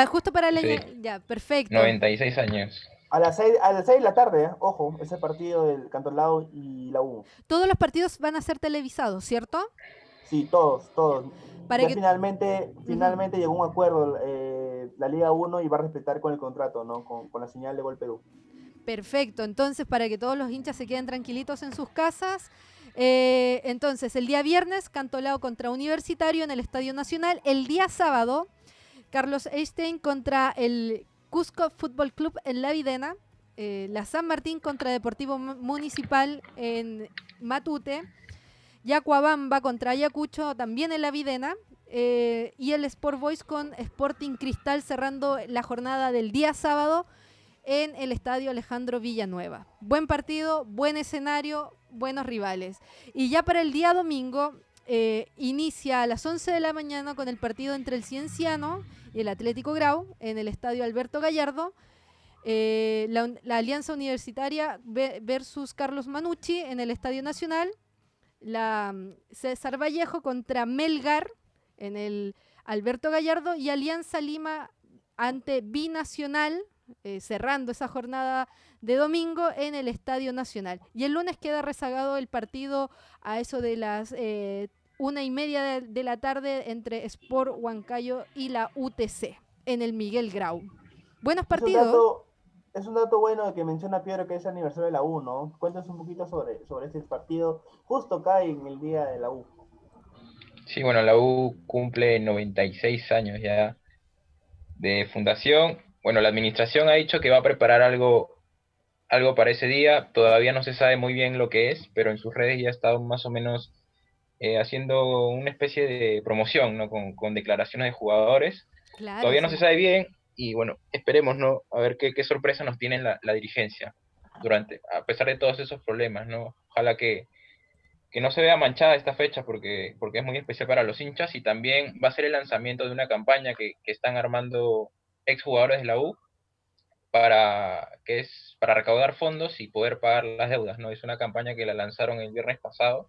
justo para el Ya, perfecto. 96 años. A las 6, a las de la tarde, ¿eh? ojo, ese partido del Cantolao y la U. Todos los partidos van a ser televisados, ¿cierto? Sí, todos, todos. Para finalmente, finalmente llegó un acuerdo eh, la Liga 1 y va a respetar con el contrato, ¿no? Con, con la señal de Gol Perú. Perfecto, entonces para que todos los hinchas se queden tranquilitos en sus casas. Eh, entonces, el día viernes, Cantolao contra Universitario en el Estadio Nacional. El día sábado, Carlos Einstein contra el Cusco Fútbol Club en La Videna. Eh, la San Martín contra Deportivo Municipal en Matute. Yacuabamba contra Ayacucho también en La Videna. Eh, y el Sport Boys con Sporting Cristal cerrando la jornada del día sábado en el estadio Alejandro Villanueva. Buen partido, buen escenario, buenos rivales. Y ya para el día domingo eh, inicia a las 11 de la mañana con el partido entre el Cienciano y el Atlético Grau en el estadio Alberto Gallardo. Eh, la, Alianza Universitaria versus Carlos Manucci en el Estadio Nacional. La mm, César Vallejo contra Melgar en el Alberto Gallardo y Alianza Lima ante Binacional eh, cerrando esa jornada de domingo en el Estadio Nacional. Y el lunes queda rezagado el partido a eso de las eh, una y media de, la tarde entre Sport Huancayo y la UTC en el Miguel Grau. Buenos partidos. Es un dato, bueno que menciona Piero que es aniversario de la U, ¿no? Cuéntanos un poquito sobre, sobre este partido. Justo cae en el día de la U. Sí, bueno, la U cumple 96 años ya de fundación bueno, la administración ha dicho que va a preparar algo, algo para ese día. Todavía no se sabe muy bien lo que es, pero en sus redes ya ha estado más o menos eh, haciendo una especie de promoción, ¿no? Con, declaraciones de jugadores. Todavía no se sabe bien y bueno, esperemos, ¿no? A ver qué, sorpresa nos tiene la, dirigencia durante, a pesar de todos esos problemas, ¿no? Ojalá que, no se vea manchada esta fecha porque, porque es muy especial para los hinchas y también va a ser el lanzamiento de una campaña que, que están armando exjugadores de la U para que es para recaudar fondos y poder pagar las deudas, ¿no? Es una campaña que la lanzaron el viernes pasado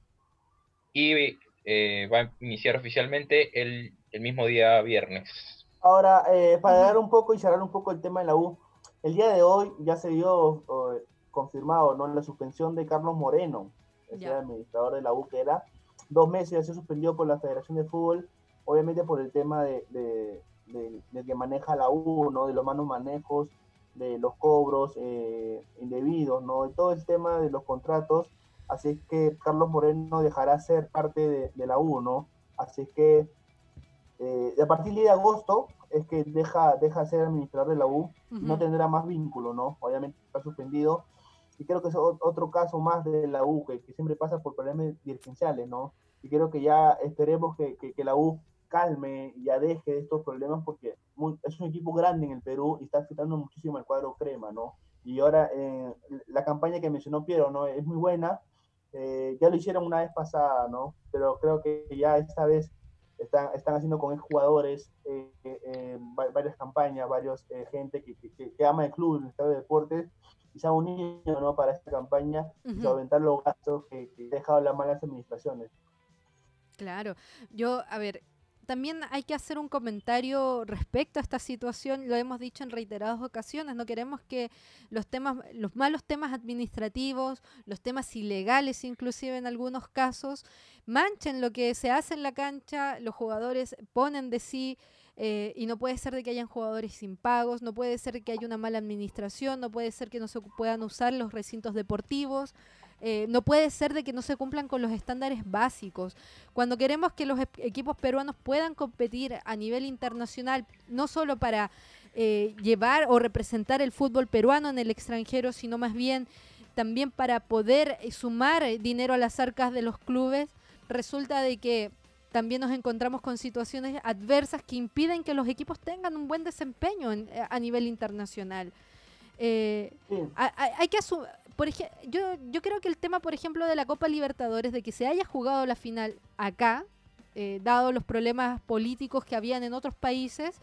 y eh, va a iniciar oficialmente el, mismo día viernes. Ahora, eh, para dar un poco y cerrar un poco el tema de la U, el día de hoy ya se dio confirmado ¿no? la suspensión de Carlos Moreno, el administrador de la U, que era dos meses, ya se suspendió por la Federación de Fútbol, obviamente por el tema de, del, que maneja la U, ¿no? de los malos manejos, de los cobros eh, indebidos, ¿no? de todo el tema de los contratos así que Carlos Moreno dejará ser parte de, la U, ¿no? Así que eh, a partir de agosto es que deja, deja de ser administrador de la U, no tendrá más vínculo, ¿no? Obviamente está suspendido. Y creo que es otro caso más de la U, que, siempre pasa por problemas dirigenciales, ¿no? Y creo que ya esperemos que, que, la U calme y ya deje estos problemas porque es un equipo grande en el Perú y está afectando muchísimo el cuadro crema, ¿no? Y ahora eh, la campaña que mencionó Piero, ¿no? Es muy buena. Eh, ya lo hicieron una vez pasada, ¿no? Pero creo que ya esta vez están, están haciendo con jugadores eh, eh, varias campañas, varios gente que, que, ama el club, el estado de deportes, y se ha unido ¿no? para esta campaña y solventar los gastos que, que dejado las malas administraciones. Claro, yo, a ver, también hay que hacer un comentario respecto a esta situación, lo hemos dicho en reiteradas ocasiones, no queremos que los temas, los malos temas administrativos, los temas ilegales inclusive en algunos casos, manchen lo que se hace en la cancha, los jugadores ponen de sí, eh, y no puede ser de que hayan jugadores sin pagos, no puede ser que haya una mala administración, no puede ser que no se puedan usar los recintos deportivos, eh, no puede ser de que no se cumplan con los estándares básicos. Cuando queremos que los equipos peruanos puedan competir a nivel internacional, no solo para eh, llevar o representar el fútbol peruano en el extranjero, sino más bien también para poder eh, sumar dinero a las arcas de los clubes, resulta de que también nos encontramos con situaciones adversas que impiden que los equipos tengan un buen desempeño a nivel internacional. hay, que por yo, yo creo que el tema, por ejemplo, de la Copa Libertadores, de que se haya jugado la final acá, eh, dado los problemas políticos que habían en otros países,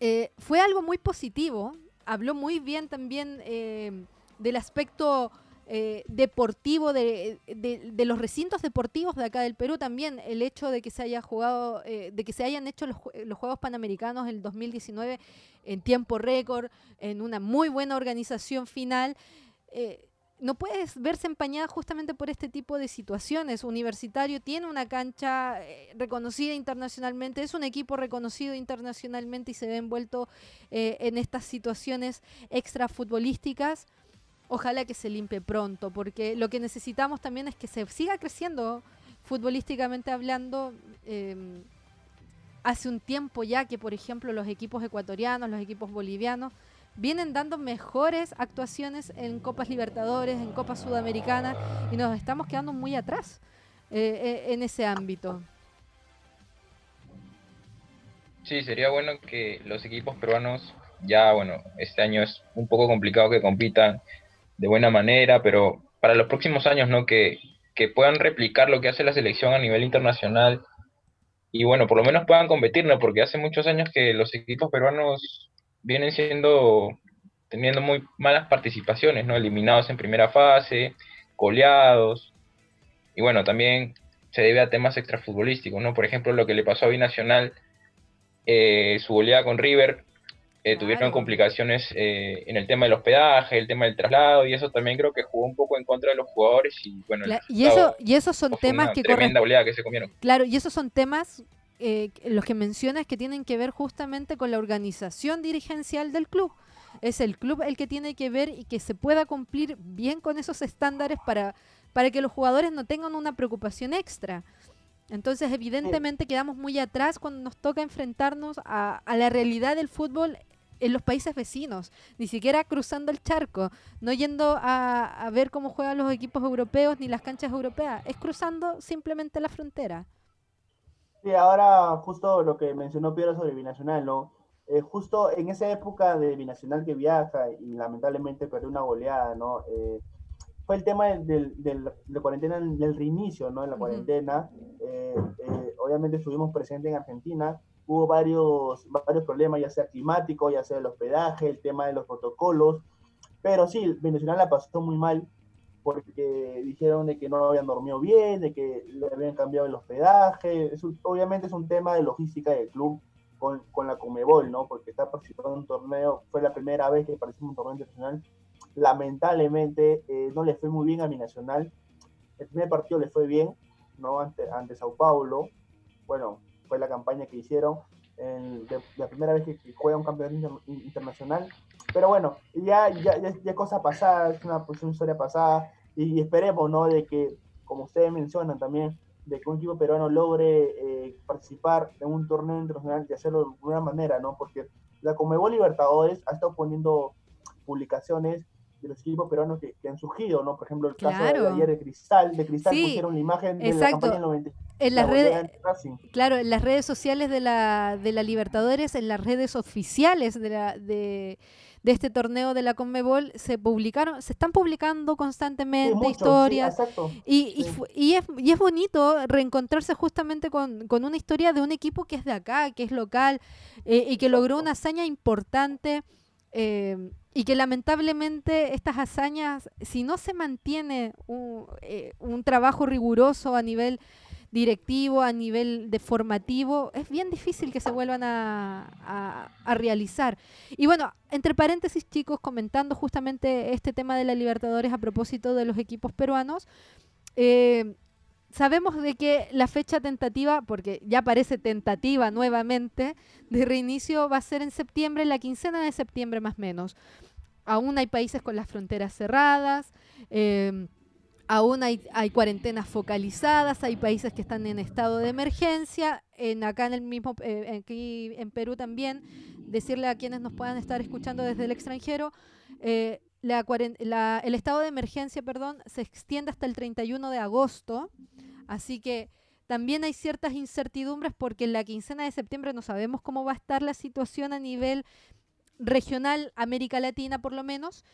eh, fue algo muy positivo. Habló muy bien también eh, del aspecto deportivo de, los recintos deportivos de acá del Perú también el hecho de que se haya jugado eh, de que se hayan hecho los, Juegos Panamericanos el 2019 en tiempo récord en una muy buena organización final eh, no puedes verse empañada justamente por este tipo de situaciones. Universitario tiene una cancha eh, reconocida internacionalmente, es un equipo reconocido internacionalmente y se ve envuelto eh, en estas situaciones extrafutbolísticas. Ojalá que se limpie pronto, porque lo que necesitamos también es que se siga creciendo futbolísticamente hablando. Em, hace un tiempo ya que, por ejemplo, los equipos ecuatorianos, los equipos bolivianos, vienen dando mejores actuaciones en Copas Libertadores, en Copas Sudamericanas, y nos estamos quedando muy atrás eh, eh, en ese ámbito. Sí, sería bueno que los equipos peruanos, ya bueno, este año es un poco complicado que compitan de buena manera, pero para los próximos años, ¿no? Que, que puedan replicar lo que hace la selección a nivel internacional y bueno, por lo menos puedan competir, ¿no? Porque hace muchos años que los equipos peruanos vienen siendo, teniendo muy malas participaciones, ¿no? Eliminados en primera fase, goleados. Y bueno, también se debe a temas extrafutbolísticos, ¿no? Por ejemplo, lo que le pasó a Binacional, eh, su goleada con River, eh, tuvieron complicaciones eh, en el tema del hospedaje, el tema del traslado, y eso también creo que jugó un poco en contra de los jugadores. Y bueno, y, eso, y esos son temas que tremenda que se comieron. Claro, y esos son temas eh, los que mencionas que tienen que ver justamente con la organización dirigencial del club. Es el club el que tiene que ver y que se pueda cumplir bien con esos estándares para, para que los jugadores no tengan una preocupación extra. Entonces, evidentemente, quedamos muy atrás cuando nos toca enfrentarnos a, la realidad del fútbol en los países vecinos, ni siquiera cruzando el charco, no yendo a, a ver cómo juegan los equipos europeos ni las canchas europeas, es cruzando simplemente la frontera. Sí, ahora justo lo que mencionó Piero sobre Binacional, ¿no? Eh, justo en esa época de Binacional que viaja y lamentablemente perdió una goleada, ¿no? Eh, fue el tema del, del, de cuarentena, del reinicio, ¿no? En la cuarentena. Eh, obviamente estuvimos presentes en Argentina. Hubo varios, varios problemas, ya sea climático, ya sea el hospedaje, el tema de los protocolos. Pero sí, Binacional la pasó muy mal porque dijeron de que no habían dormido bien, de que le habían cambiado el hospedaje. obviamente es un tema de logística del club con, con, la Comebol, ¿no? Porque está participando en un torneo, fue la primera vez que participó en un torneo internacional. Lamentablemente eh, no le fue muy bien a mi nacional. El primer partido le fue bien, ¿no? Ante, ante Sao Paulo. Bueno, fue la campaña que hicieron. La primera vez que, juega un campeonato internacional pero bueno, ya, ya, ya, cosa pasada, es una, pues, historia pasada. y esperemos, ¿no? De que, como ustedes mencionan también, de que un equipo peruano logre eh, participar en un torneo internacional y hacerlo de alguna manera, ¿no? Porque la Comebol Libertadores ha estado poniendo publicaciones de los equipos peruanos que, han surgido, ¿no? Por ejemplo, el caso de ayer de Cristal, de Cristal pusieron la imagen de la campaña del 90. En las redes, claro, en las redes sociales de la, de la Libertadores, en las redes oficiales de la, de, de este torneo de la Conmebol se publicaron, se están publicando constantemente historias y, y, es, y es bonito reencontrarse justamente con, una historia de un equipo que es de acá, que es local eh, y que logró una hazaña importante. Eh, y que lamentablemente estas hazañas, si no se mantiene un, eh, un trabajo riguroso a nivel directivo, a nivel de formativo, es bien difícil que se vuelvan a, realizar. Y bueno, entre paréntesis, chicos, comentando justamente este tema de la Libertadores a propósito de los equipos peruanos, eh, sabemos de que la fecha tentativa, porque ya parece tentativa nuevamente, de reinicio va a ser en septiembre, la quincena de septiembre más o menos. Aún hay países con las fronteras cerradas. Eh, Aún hay, cuarentenas focalizadas, hay países que están en estado de emergencia. En, acá en el mismo, eh, aquí en Perú también, decirle a quienes nos puedan estar escuchando desde el extranjero, eh, el estado de emergencia, perdón, se extiende hasta el 31 de agosto, así que también hay ciertas incertidumbres porque en la quincena de septiembre no sabemos cómo va a estar la situación a nivel regional, América Latina por lo menos.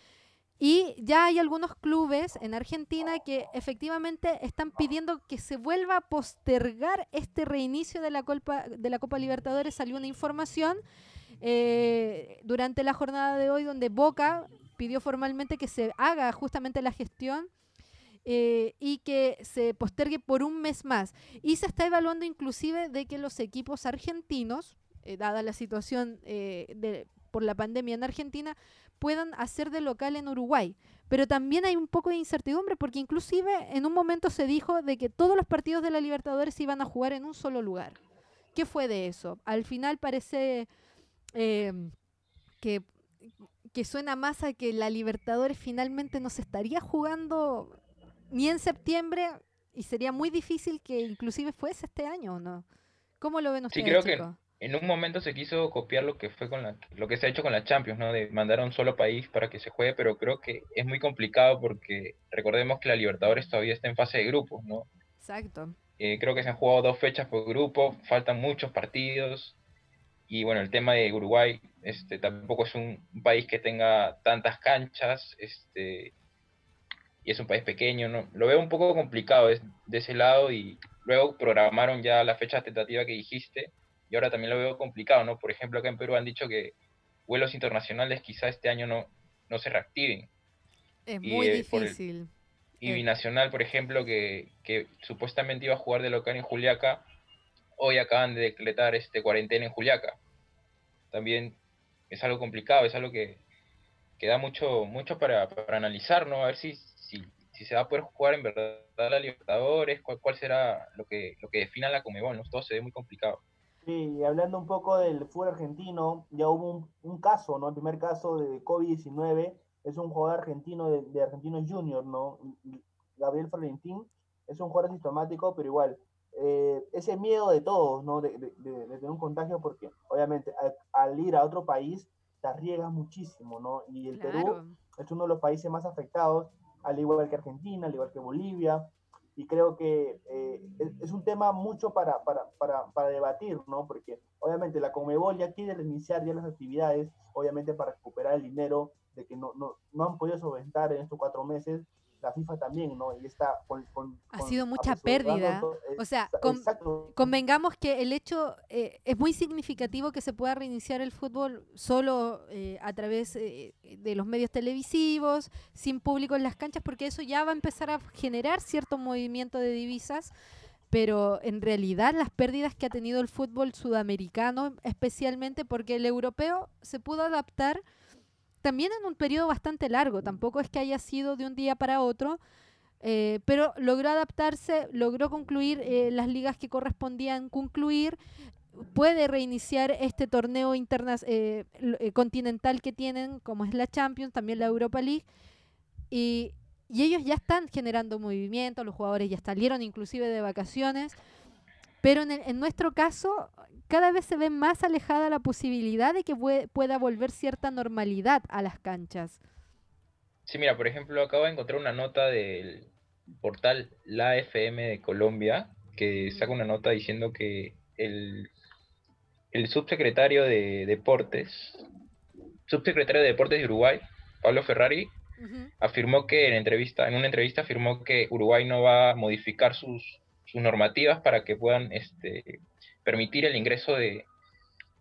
Y ya hay algunos clubes en Argentina que efectivamente están pidiendo que se vuelva a postergar este reinicio de la Copa, de la Copa Libertadores. Salió una información eh, durante la jornada de hoy donde Boca pidió formalmente que se haga justamente la gestión eh, y que se postergue por un mes más. Y se está evaluando inclusive de que los equipos argentinos, eh, dada la situación de, por la pandemia en Argentina, puedan hacer de local en Uruguay. Pero también hay un poco de incertidumbre porque inclusive en un momento se dijo de que todos los partidos de la Libertadores iban a jugar en un solo lugar. ¿Qué fue de eso? Al final parece que, que suena más a que la Libertadores finalmente no se estaría jugando ni en septiembre y sería muy difícil que inclusive fuese este año, ¿no? ¿Cómo lo ven ustedes, sí, creo Que en un momento se quiso copiar lo que fue con la, lo que se ha hecho con la Champions, ¿no? De mandar a un solo país para que se juegue, pero creo que es muy complicado porque recordemos que la Libertadores todavía está en fase de grupos, ¿no? Exacto. Eh, creo que se han jugado dos fechas por grupo, faltan muchos partidos y bueno, el tema de Uruguay, este, tampoco es un, país que tenga tantas canchas, este, y es un país pequeño, ¿no? Lo veo un poco complicado de ese lado y luego programaron ya la fecha tentativa que dijiste y ahora también lo veo complicado, ¿no? Por ejemplo, acá en Perú han dicho que vuelos internacionales quizá este año no, no se reactiven. Es muy eh, difícil. y eh. Binacional, por ejemplo, que, que, supuestamente iba a jugar de local en Juliaca, hoy acaban de decretar este cuarentena en Juliaca. También es algo complicado, es algo que, que da mucho, mucho para, analizar, ¿no? A ver si, si, si, se va a poder jugar en verdad la Libertadores, cuál, cuál será lo que, lo que defina la Comebol, ¿no? Todo se ve muy complicado. Sí, hablando un poco del fútbol argentino, ya hubo un, caso, ¿no? El primer caso de COVID-19 es un jugador argentino de, de Argentinos Junior, ¿no? Gabriel Florentín es un jugador sistemático, pero igual, eh, ese miedo de todos, ¿no? De, de, tener un contagio, porque obviamente al, ir a otro país te arriesgas muchísimo, ¿no? Y el Perú es uno de los países más afectados, al igual que Argentina, al igual que Bolivia, y creo que eh, es, un tema mucho para, para, para, para, debatir, ¿no? Porque obviamente la Comebol ya quiere iniciar ya las actividades, obviamente para recuperar el dinero de que no, no, no han podido solventar en estos cuatro meses la FIFA también, ¿no? Y está con, ha sido mucha pérdida. o sea, convengamos que el hecho eh, es muy significativo que se pueda reiniciar el fútbol solo eh, a través eh, de los medios televisivos, sin público en las canchas, porque eso ya va a empezar a generar cierto movimiento de divisas. Pero en realidad las pérdidas que ha tenido el fútbol sudamericano, especialmente porque el europeo se pudo adaptar también en un periodo bastante largo, tampoco es que haya sido de un día para otro, eh, pero logró adaptarse, logró concluir eh, las ligas que correspondían concluir, puede reiniciar este torneo interna eh, continental que tienen, como es la Champions, también la Europa League, y y ellos ya están generando movimiento, los jugadores ya salieron inclusive de vacaciones, pero en, en nuestro caso cada vez se ve más alejada la posibilidad de que pueda volver cierta normalidad a las canchas. Sí, mira, por ejemplo, acabo de encontrar una nota del portal La FM de Colombia que saca una nota diciendo que el, el subsecretario de Deportes, subsecretario de Deportes de Uruguay, Pablo Ferrari, afirmó que en entrevista, en una entrevista afirmó que Uruguay no va a modificar sus, sus normativas para que puedan este, permitir el ingreso de,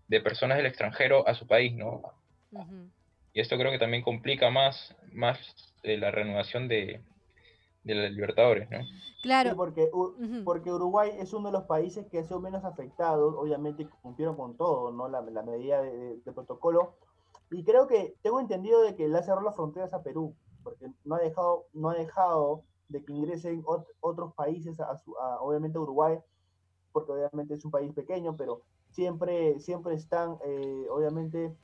de personas del extranjero a su país, ¿no? Y esto creo que también complica más, más eh, la renovación de, de la Libertadores, ¿no? Claro. porque, porque Uruguay es uno de los países que ha sido menos afectado, obviamente cumplieron con todo, ¿no? La, la medida de, de, protocolo, y creo que tengo entendido de que le ha cerrado las fronteras a Perú, porque no ha dejado, no ha dejado de que ingresen otros países, a, su, obviamente a Uruguay, porque obviamente es un país pequeño, pero siempre, siempre están, eh, obviamente,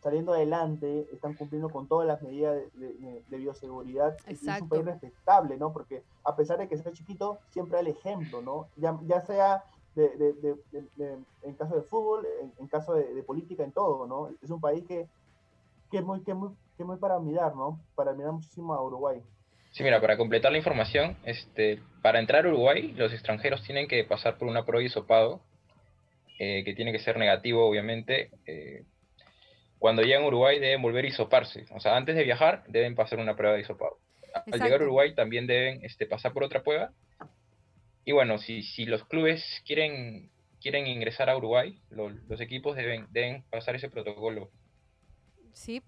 saliendo adelante, están cumpliendo con todas las medidas de, bioseguridad. Es un país respetable, ¿no? Porque a pesar de que sea chiquito, siempre hay el ejemplo, ¿no? Ya, ya sea de, en caso de fútbol, en, caso de, política, en todo, ¿no? Es un país que, que, es muy, que, muy, que muy para mirar, ¿no? Para mirar muchísimo a Uruguay. Sí, mira, para completar la información, este, para entrar a Uruguay, los extranjeros tienen que pasar por una prueba de hisopado, eh, que tiene que ser negativo, obviamente. Eh, cuando llegan a Uruguay deben volver a hisoparse. O sea, antes de viajar deben pasar una prueba de hisopado. Al llegar a Uruguay también deben este, pasar por otra prueba y bueno, si, si los clubes quieren, quieren ingresar a Uruguay, los equipos deben, deben pasar ese protocolo. Sí,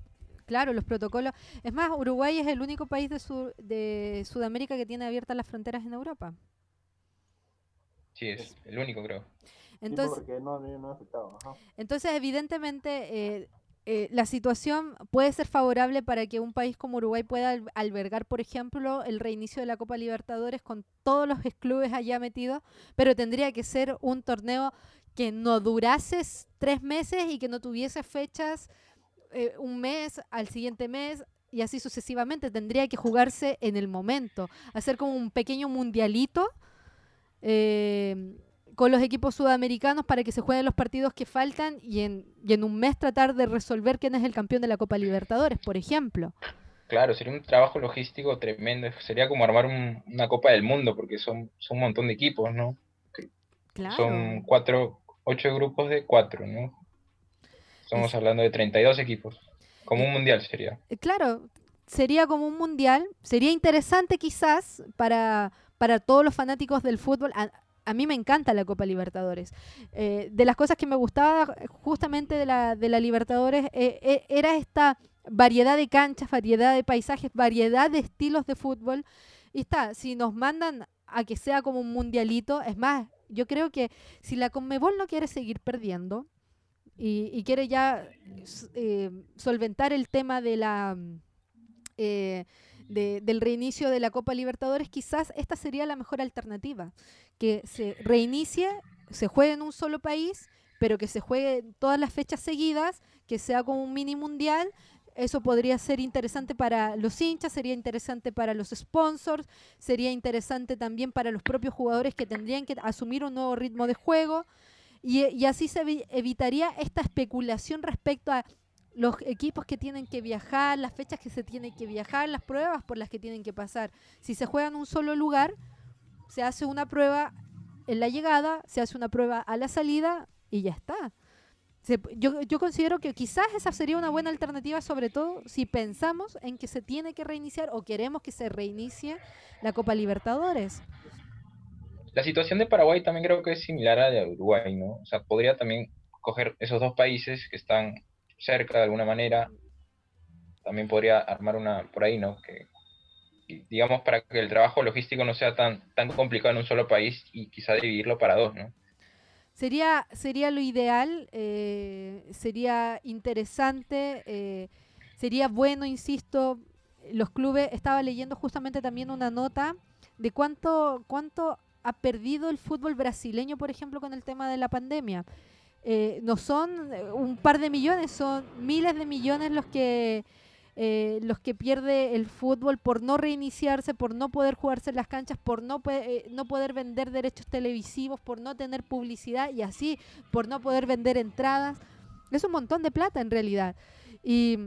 claro, los protocolos. Es más, Uruguay es el único país de, de Sudamérica que tiene abiertas las fronteras en Europa. Sí, es el único, creo. Entonces, no, no entonces evidentemente, eh, eh, la situación puede ser favorable para que un país como Uruguay pueda albergar, por ejemplo, el reinicio de la Copa Libertadores con todos los clubes allá metidos, pero tendría que ser un torneo que no durase tres meses y que no tuviese fechas eh, un mes al siguiente mes y así sucesivamente. Tendría que jugarse en el momento, hacer como un pequeño mundialito. Eh, con los equipos sudamericanos para que se jueguen los partidos que faltan y en, y en un mes tratar de resolver quién es el campeón de la Copa Libertadores, por ejemplo. Claro, sería un trabajo logístico tremendo. Sería como armar una Copa del Mundo, porque son, son un montón de equipos, ¿no? Claro. Son cuatro, ocho grupos de cuatro, ¿no? Estamos hablando de 32 equipos. Como un mundial sería. Eh, claro, sería como un mundial. Sería interesante quizás para, para todos los fanáticos del fútbol a mí me encanta la Copa Libertadores. Eh, de las cosas que me gustaba justamente de la, de la Libertadores eh, eh, era esta variedad de canchas, variedad de paisajes, variedad de estilos de fútbol. Y está, si nos mandan a que sea como un mundialito, es más, yo creo que si la Conmebol no quiere seguir perdiendo y, quiere ya solventar el tema de la del reinicio de la Copa Libertadores, quizás esta sería la mejor alternativa, que se reinicie, se juegue en un solo país, pero que se juegue todas las fechas seguidas, que sea como un mini mundial. Eso podría ser interesante para los hinchas, sería interesante para los sponsors, sería interesante también para los propios jugadores que tendrían que asumir un nuevo ritmo de juego. Y, así se evitaría esta especulación respecto a los equipos que tienen que viajar, las fechas que se tienen que viajar, las pruebas por las que tienen que pasar. Si se juega en un solo lugar, se hace una prueba en la llegada, se hace una prueba a la salida y ya está. yo, yo considero que quizás esa sería una buena alternativa, sobre todo si pensamos en que se tiene que reiniciar o queremos que se reinicie la Copa Libertadores. La situación de Paraguay también creo que es similar a la de Uruguay, ¿no? O sea, podría también coger esos dos países que están cerca de alguna manera, también podría armar una por ahí, ¿no? Que, digamos, para que el trabajo logístico no sea tan, tan complicado en un solo país y quizá dividirlo para dos, ¿no? Sería, sería lo ideal, eh, sería interesante, eh, sería bueno, insisto, los clubes, estaba leyendo justamente también una nota de cuánto, cuánto ha perdido el fútbol brasileño, por ejemplo, con el tema de la pandemia. Eh, no son eh, un par de millones, son miles de millones los que eh, los que pierde el fútbol por no reiniciarse, por no poder jugarse en las canchas, por no, eh, no poder vender derechos televisivos, por no tener publicidad y así, por no poder vender entradas. Es un montón de plata en realidad. Y,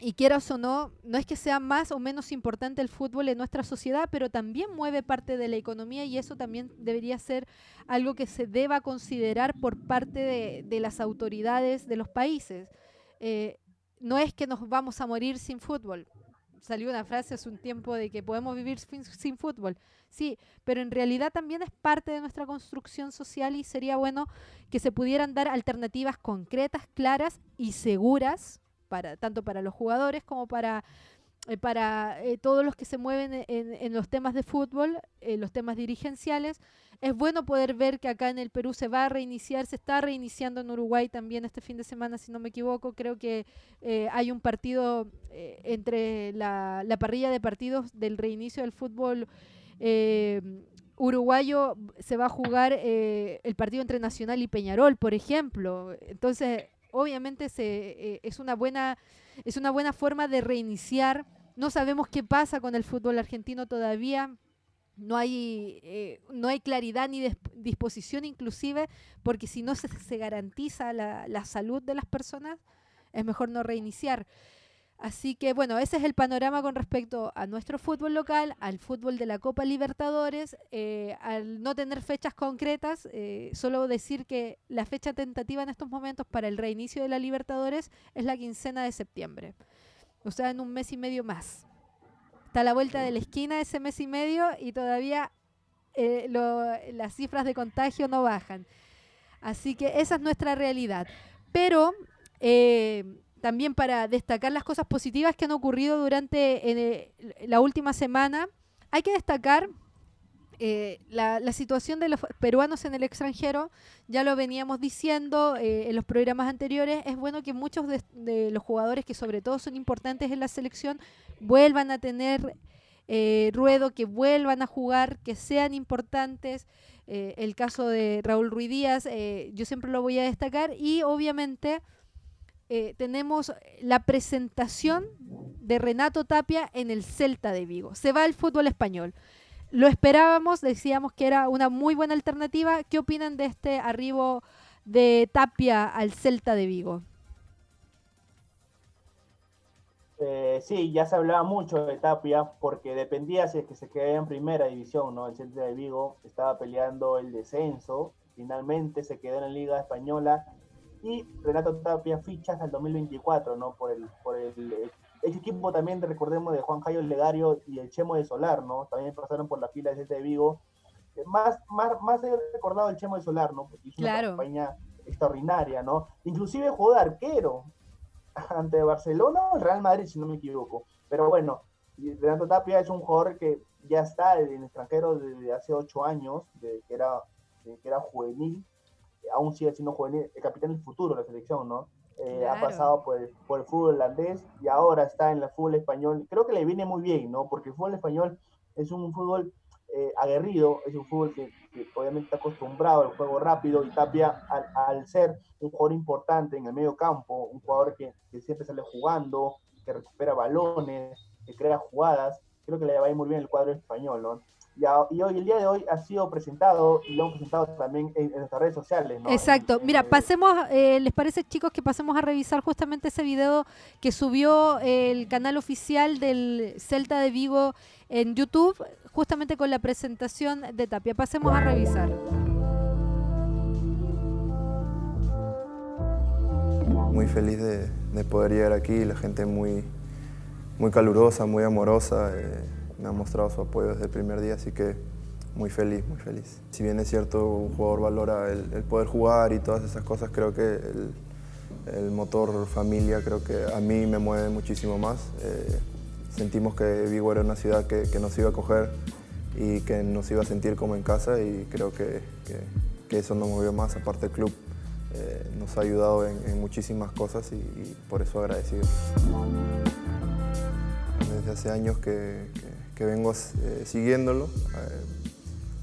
y quieras o no, no es que sea más o menos importante el fútbol en nuestra sociedad, pero también mueve parte de la economía y eso también debería ser algo que se deba considerar por parte de, las autoridades de los países. Eh, no es que nos vamos a morir sin fútbol. Salió una frase hace un tiempo de que podemos vivir sin, fútbol. Sí, pero en realidad también es parte de nuestra construcción social y sería bueno que se pudieran dar alternativas concretas, claras y seguras, para, tanto para los jugadores como para eh, para eh, todos los que se mueven en, los temas de fútbol, eh, los temas dirigenciales. Es bueno poder ver que acá en el Perú se va a reiniciar, se está reiniciando en Uruguay también este fin de semana, si no me equivoco. Creo que hay un partido entre la, la, parrilla de partidos del reinicio del fútbol uruguayo, se va a jugar el partido entre Nacional y Peñarol, por ejemplo. Entonces, obviamente se, es, una buena, es una buena forma de reiniciar no sabemos qué pasa con el fútbol argentino todavía. No hay, eh, no hay claridad ni disposición inclusive, porque si no se, garantiza la, salud de las personas, es mejor no reiniciar. Así que bueno, ese es el panorama con respecto a nuestro fútbol local, al fútbol de la Copa Libertadores, eh, al no tener fechas concretas, eh, solo decir que la fecha tentativa en estos momentos para el reinicio de la Libertadores es la quincena de septiembre o sea, en un mes y medio más. Está a la vuelta de la esquina ese mes y medio y todavía eh, las cifras de contagio no bajan. Así que esa es nuestra realidad. Pero también para destacar las cosas positivas que han ocurrido durante eh, la última semana, hay que destacar eh, la, situación de los peruanos en el extranjero, ya lo veníamos diciendo eh, en los programas anteriores, es bueno que muchos de, los jugadores que sobre todo son importantes en la selección vuelvan a tener eh, ruedo, que vuelvan a jugar, que sean importantes. el caso de Raúl Ruiz Díaz, yo siempre lo voy a destacar. Y obviamente... tenemos la presentación de Renato Tapia en el Celta de Vigo. Se va al fútbol español. Lo esperábamos, decíamos que era una muy buena alternativa. ¿Qué opinan de este arribo de Tapia al Celta de Vigo? Eh, sí, ya se hablaba mucho de Tapia porque dependía si es que se quedaba en primera división, ¿no? El Celta de Vigo estaba peleando el descenso, finalmente se quedó en la Liga Española y Renato Tapia ficha hasta el 2024, ¿no? Por el, por el ese equipo también, recordemos, de Juan Jairo Legario y el Chemo de Solar, ¿no? También pasaron por la fila de de Vigo. Eh, más, más, más he recordado el Chemo de Solar, ¿no? Porque hizo una campaña extraordinaria, ¿no? Inclusive jugó de arquero ante Barcelona o Real Madrid, si no me equivoco. Pero bueno, Renato Tapia es un jugador que ya está en el extranjero desde hace ocho años, de, que, era, que era juvenil, aún sigue siendo juvenil, el capitán del futuro de la selección, ¿no? Eh, ha pasado por el, por el, fútbol holandés y ahora está en el fútbol español. Creo que le viene muy bien, ¿no? Porque el fútbol español es un fútbol eh, aguerrido, es un fútbol que, obviamente está acostumbrado al juego rápido y Tapia al, ser un jugador importante en el medio campo, un jugador que, que, siempre sale jugando, que recupera balones, que crea jugadas, creo que le va a ir muy bien el cuadro español, ¿no? Y, hoy, el día de hoy ha sido presentado y lo hemos presentado también en, nuestras redes sociales. Exacto. Mira, pasemos, eh, ¿les parece chicos que pasemos a revisar justamente ese video que subió el canal oficial del Celta de Vigo en YouTube, justamente con la presentación de Tapia? Pasemos a revisar. Muy feliz de, poder llegar aquí, la gente muy, muy calurosa, muy amorosa. Eh, me ha mostrado su apoyo desde el primer día, así que muy feliz, muy feliz. Si bien es cierto, un jugador valora el, poder jugar y todas esas cosas, creo que el, motor familia creo que a mí me mueve muchísimo más. Eh, sentimos que Vigo era una ciudad que, nos iba a coger y que nos iba a sentir como en casa y creo que, eso nos movió más. Aparte el club eh, nos ha ayudado en, muchísimas cosas y, por eso agradecido. Desde hace años que que vengo eh, siguiéndolo. Eh,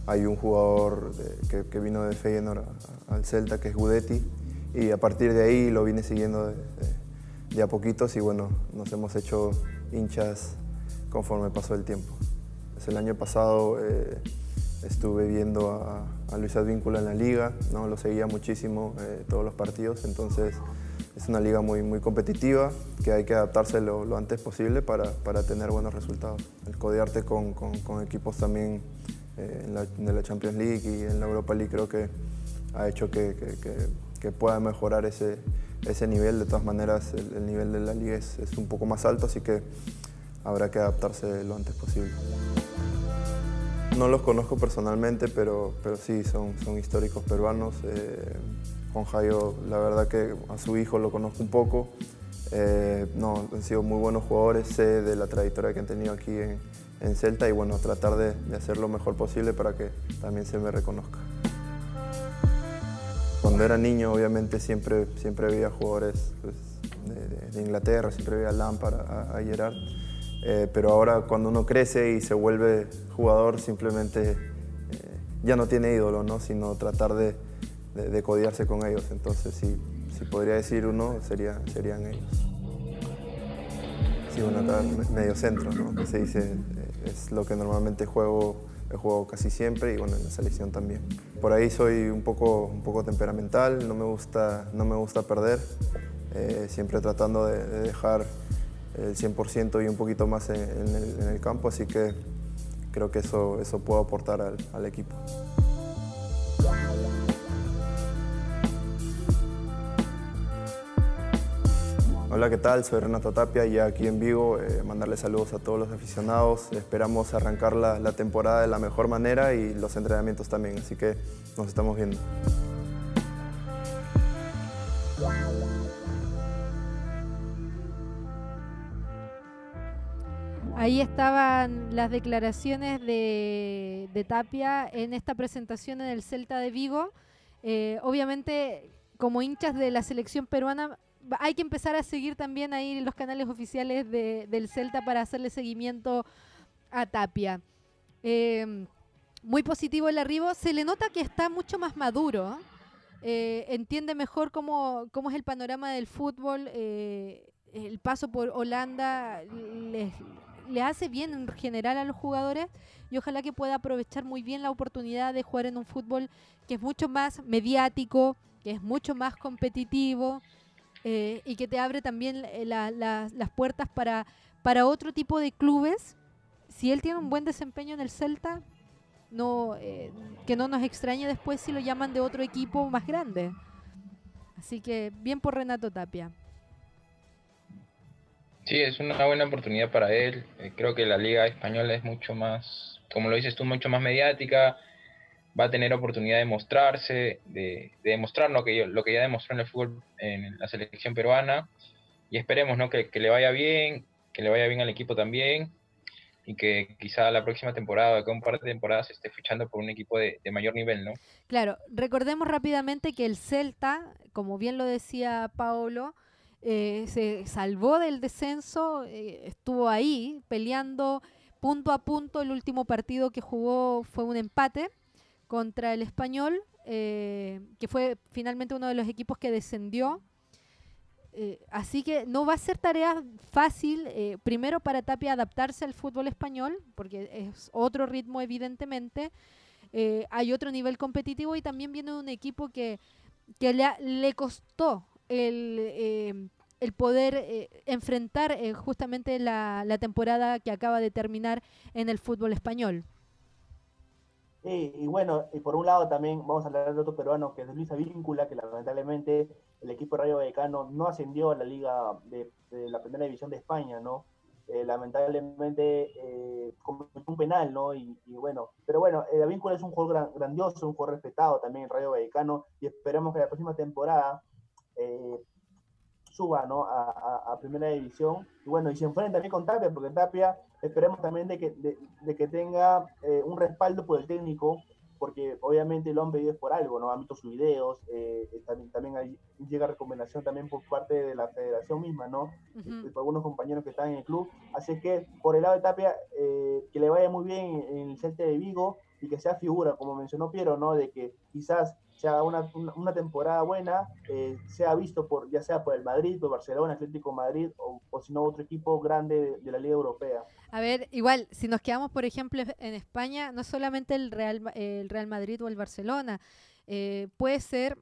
hay un jugador que, vino de Feyenoord al Celta, que es Gudetti, y a partir de ahí lo vine siguiendo de a poquitos y bueno, nos hemos hecho hinchas conforme pasó el tiempo. Pues el año pasado eh, estuve viendo a, Luis Advíncula en la liga, ¿no? lo seguía muchísimo todos los partidos, entonces es una liga muy, muy competitiva que hay que adaptarse lo, antes posible para, para, tener buenos resultados. El codearte con, con, equipos también eh, en la, Champions League y en la Europa League creo que ha hecho que, que, que pueda mejorar ese, ese nivel. De todas maneras, el, nivel de la liga es, es, un poco más alto, así que habrá que adaptarse lo antes posible. No los conozco personalmente, pero, pero sí, son, son históricos peruanos. Eh, con Jairo, la verdad que a su hijo lo conozco un poco. Eh, no, han sido muy buenos jugadores, sé de la trayectoria que han tenido aquí en, Celta y bueno, tratar de, hacer lo mejor posible para que también se me reconozca. Cuando era niño, obviamente, siempre, siempre veía jugadores pues, de, Inglaterra, siempre veía a Lampard, a, Gerard. Eh, pero ahora cuando uno crece y se vuelve jugador, simplemente eh, ya no tiene ídolo, ¿no? sino tratar de, de, codiarse con ellos. Entonces, si, si podría decir uno, sería, serían ellos. Sí, bueno, acá medio centro, ¿no? que se dice, eh, es lo que normalmente juego, he jugado casi siempre y bueno, en la selección también. Por ahí soy un poco, un poco temperamental, no me gusta, no me gusta perder, eh, siempre tratando de, dejar el 100% y un poquito más en, el, campo, así que creo que eso, eso puedo aportar al equipo. Hola, ¿qué tal? Soy Renato Tapia, y aquí en Vigo. Eh, mandarle saludos a todos los aficionados. Esperamos arrancar la, temporada de la mejor manera y los entrenamientos también, así que nos estamos viendo. Ahí estaban las declaraciones de, de, Tapia en esta presentación en el Celta de Vigo. Eh, obviamente, como hinchas de la selección peruana, hay que empezar a seguir también ahí los canales oficiales del Celta para hacerle seguimiento a Tapia. Em, muy positivo el arribo. Se le nota que está mucho más maduro. Eh, entiende mejor cómo, cómo, es el panorama del fútbol. Eh, el paso por Holanda le hace bien en general a los jugadores y ojalá que pueda aprovechar muy bien la oportunidad de jugar en un fútbol que es mucho más mediático, que es mucho más competitivo, eh, y que te abre también eh, las puertas para, para otro tipo de clubes. Si él tiene un buen desempeño en el Celta, no, eh, que no nos extrañe después si lo llaman de otro equipo más grande. Así que bien por Renato Tapia. Sí, es una buena oportunidad para él. creo que la liga española es mucho más, como lo dices tú, mucho más mediática va a tener oportunidad de mostrarse, de, demostrar lo que, lo que ya demostró en el fútbol en la selección peruana. Y esperemos ¿no? que, le vaya bien, que le vaya bien al equipo también y que quizá la próxima temporada, que un par de temporadas, esté fichando por un equipo de, mayor nivel, ¿no? Claro, recordemos rápidamente que el Celta, como bien lo decía Paolo, eh, se salvó del descenso, eh, estuvo ahí peleando punto a punto. El último partido que jugó fue un empate contra el español, eh, que fue finalmente uno de los equipos que descendió. Eh, así que no va a ser tarea fácil, eh, primero para Tapia adaptarse al fútbol español, porque es otro ritmo evidentemente, hay otro nivel competitivo y también viene un equipo que, que le, costó el, el poder enfrentar justamente la temporada que acaba de terminar en el fútbol español y bueno, y por un lado también vamos a hablar de otro peruano que es Luis Avíncula, que lamentablemente el equipo de Rayo Vallecano no ascendió a la liga de, la primera división de España, ¿no? Eh, lamentablemente eh, cometió un penal, ¿no? Y, bueno, pero bueno, el Avíncula es un jugador grandioso, un jugador respetado también en Rayo Vallecano y esperamos que la próxima temporada eh, suba, ¿no? A, primera división. Y bueno, y se enfrenta también con Tapia, porque Tapia esperemos también de que, de, que tenga eh, un respaldo por el técnico, porque obviamente lo han pedido por algo, ¿no? Han visto sus videos, eh, también, también hay, llega recomendación también por parte de la federación misma, ¿no? por algunos compañeros que están en el club. Así que por el lado de Tapia, eh, que le vaya muy bien en el Celta de Vigo y que sea figura, como mencionó Piero, ¿no? De que quizás sea una, una, temporada buena, eh, sea visto por ya sea por el Madrid, por Barcelona, Atlético Madrid o, si no otro equipo grande de, la Liga Europea. A ver, igual, si nos quedamos, por ejemplo, en España, no solamente el Real, el Real Madrid o el Barcelona, eh, puede ser,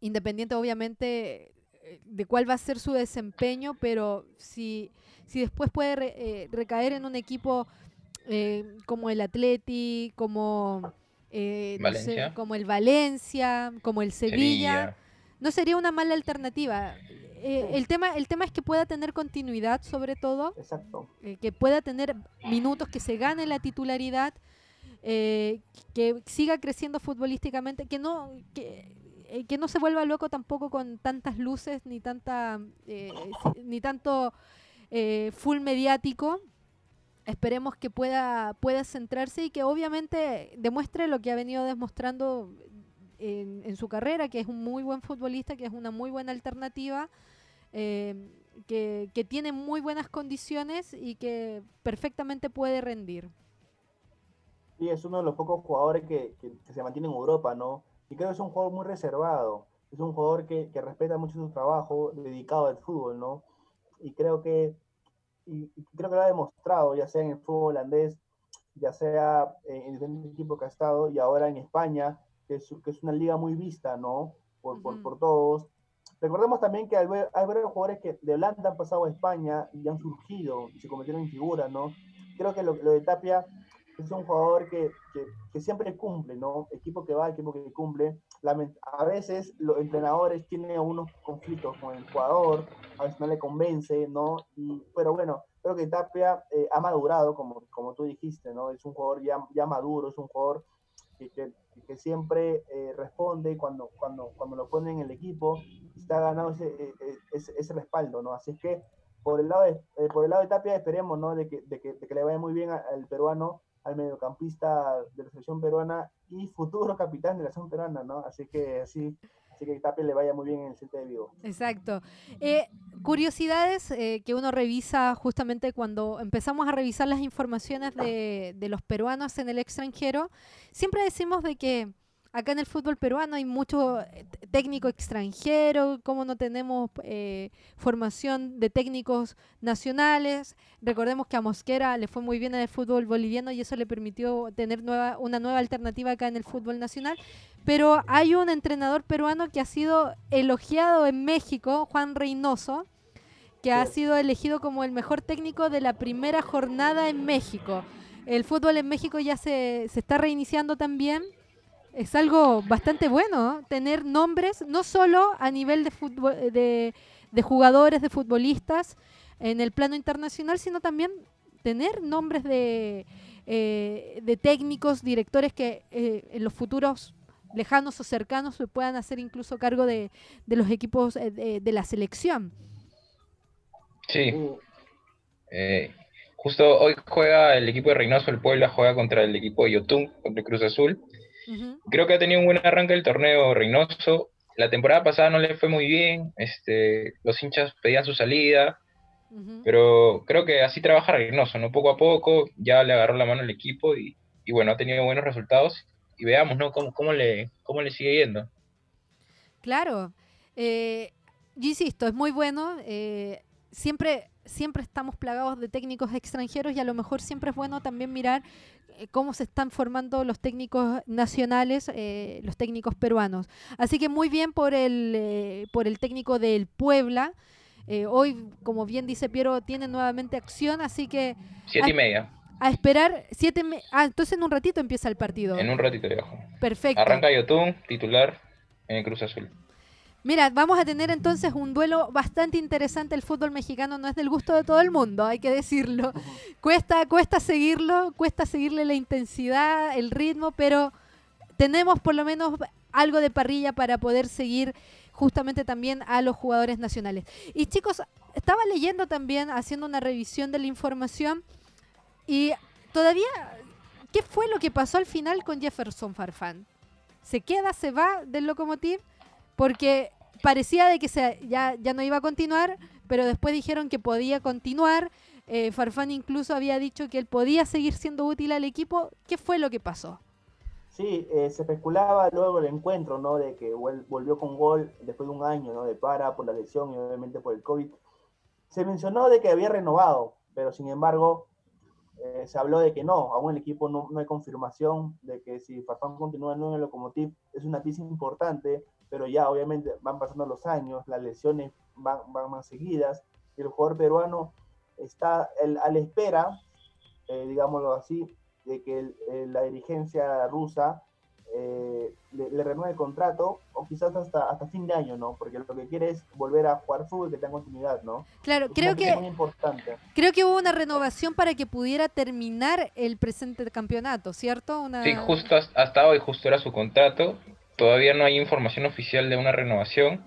independiente obviamente eh, de cuál va a ser su desempeño, pero si, si después puede recaer en un equipo como el Atleti, como eh, como el Valencia, como el Sevilla, no sería una mala alternativa. Eh, el, tema, el tema es que pueda tener continuidad, sobre todo, eh, que pueda tener minutos, que se gane la titularidad, que siga creciendo futbolísticamente, que no, que, que no se vuelva loco tampoco con tantas luces ni tanta ni tanto full mediático esperemos que pueda, pueda centrarse y que obviamente demuestre lo que ha venido demostrando en, su carrera, que es un muy buen futbolista, que es una muy buena alternativa, eh, que, tiene muy buenas condiciones y que perfectamente puede rendir. Sí, es uno de los pocos jugadores que, se mantiene en Europa, ¿no? Y creo que es un jugador muy reservado, es un jugador que, que respeta mucho su trabajo, dedicado al fútbol, ¿no? Y creo que y, creo que lo ha demostrado, ya sea en el fútbol holandés, ya sea en el equipo que ha estado, y ahora en España, que es, que es una liga muy vista, ¿no? Por, por, por todos. Recordemos también que hay, hay varios jugadores que de Holanda han pasado a España y han surgido y se convirtieron en figuras, ¿no? Creo que lo, lo de Tapia es un jugador que, que, que, siempre cumple, ¿no? Equipo que va, equipo que cumple. A veces los entrenadores tienen unos conflictos con el jugador, a veces no le convence, ¿no? Y, pero bueno, creo que Tapia eh, ha madurado, como, como tú dijiste, ¿no? Es un jugador ya, ya maduro, es un jugador que, que, siempre eh, responde cuando, cuando, cuando lo pone en el equipo, está ganando ese, e, e, ese, ese respaldo, ¿no? Así es que por el lado de, eh, por el lado de Tapia esperemos, ¿no? De que, de que, de que le vaya muy bien al peruano al mediocampista de la selección peruana y futuro capitán de la selección peruana, ¿no? Así que así, así que Tapia le vaya muy bien en el Celta de Vigo. Exacto. Eh, curiosidades eh, que uno revisa justamente cuando empezamos a revisar las informaciones de, de los peruanos en el extranjero, siempre decimos de que acá en el fútbol peruano hay mucho eh, técnico extranjero, como no tenemos eh, formación de técnicos nacionales. Recordemos que a Mosquera le fue muy bien en el fútbol boliviano y eso le permitió tener nueva, una nueva alternativa acá en el fútbol nacional. Pero hay un entrenador peruano que ha sido elogiado en México, Juan Reynoso, que ha sido elegido como el mejor técnico de la primera jornada en México. El fútbol en México ya se, se está reiniciando también es algo bastante bueno tener nombres, no solo a nivel de, fútbol, de, jugadores, de futbolistas en el plano internacional, sino también tener nombres de, eh, de técnicos, directores que eh, en los futuros lejanos o cercanos se puedan hacer incluso cargo de, de los equipos eh, de, la selección. Sí. justo hoy juega el equipo de Reynoso, el Puebla juega contra el equipo de Yotun, contra Cruz Azul. Creo que ha tenido un buen arranque el torneo Reynoso. La temporada pasada no le fue muy bien, este, los hinchas pedían su salida, pero creo que así trabaja Reynoso, ¿no? Poco a poco ya le agarró la mano al equipo y, bueno, ha tenido buenos resultados y veamos, ¿no? Cómo, cómo, le, cómo le sigue yendo. Claro, eh, yo insisto, es muy bueno. Eh, siempre, siempre estamos plagados de técnicos extranjeros y a lo mejor siempre es bueno también mirar cómo se están formando los técnicos nacionales, eh, los técnicos peruanos. Así que muy bien por el, eh, por el técnico del Puebla. hoy, como bien dice Piero, tiene nuevamente acción, así que... Siete y media. A esperar siete... ah, entonces en un ratito empieza el partido. En un ratito, viejo. Perfecto. Arranca Yotun, titular en Cruz Azul. Mira, vamos a tener entonces un duelo bastante interesante. El fútbol mexicano no es del gusto de todo el mundo, hay que decirlo. Cuesta, cuesta seguirlo, cuesta seguirle la intensidad, el ritmo, pero tenemos por lo menos algo de parrilla para poder seguir justamente también a los jugadores nacionales. Y chicos, estaba leyendo también, haciendo una revisión de la información y todavía, ¿qué fue lo que pasó al final con Jefferson Farfán? ¿Se queda, se va del locomotiv? Porque parecía de que se, ya, ya no iba a continuar, pero después dijeron que podía continuar. Eh, Farfán incluso había dicho que él podía seguir siendo útil al equipo. ¿Qué fue lo que pasó? Sí, eh, se especulaba luego el encuentro, ¿no? De que volvió con gol después de un año, ¿no? De para por la lesión y obviamente por el COVID. Se mencionó de que había renovado, pero sin embargo eh, se habló de que no, aún el equipo no, no hay confirmación de que si Farfán continúa en el Locomotiv es una pieza importante, pero ya obviamente van pasando los años, las lesiones van, van más seguidas, y el jugador peruano está el, a la espera, eh, digámoslo así, de que la dirigencia rusa eh, le, renueve el contrato o quizás hasta, hasta fin de año, ¿no? Porque lo que quiere es volver a jugar fútbol que tenga continuidad, ¿no? Claro, creo que, creo que hubo una renovación para que pudiera terminar el presente campeonato, ¿cierto? Una... Sí, justo hasta hoy, justo era su contrato. Todavía no hay información oficial de una renovación.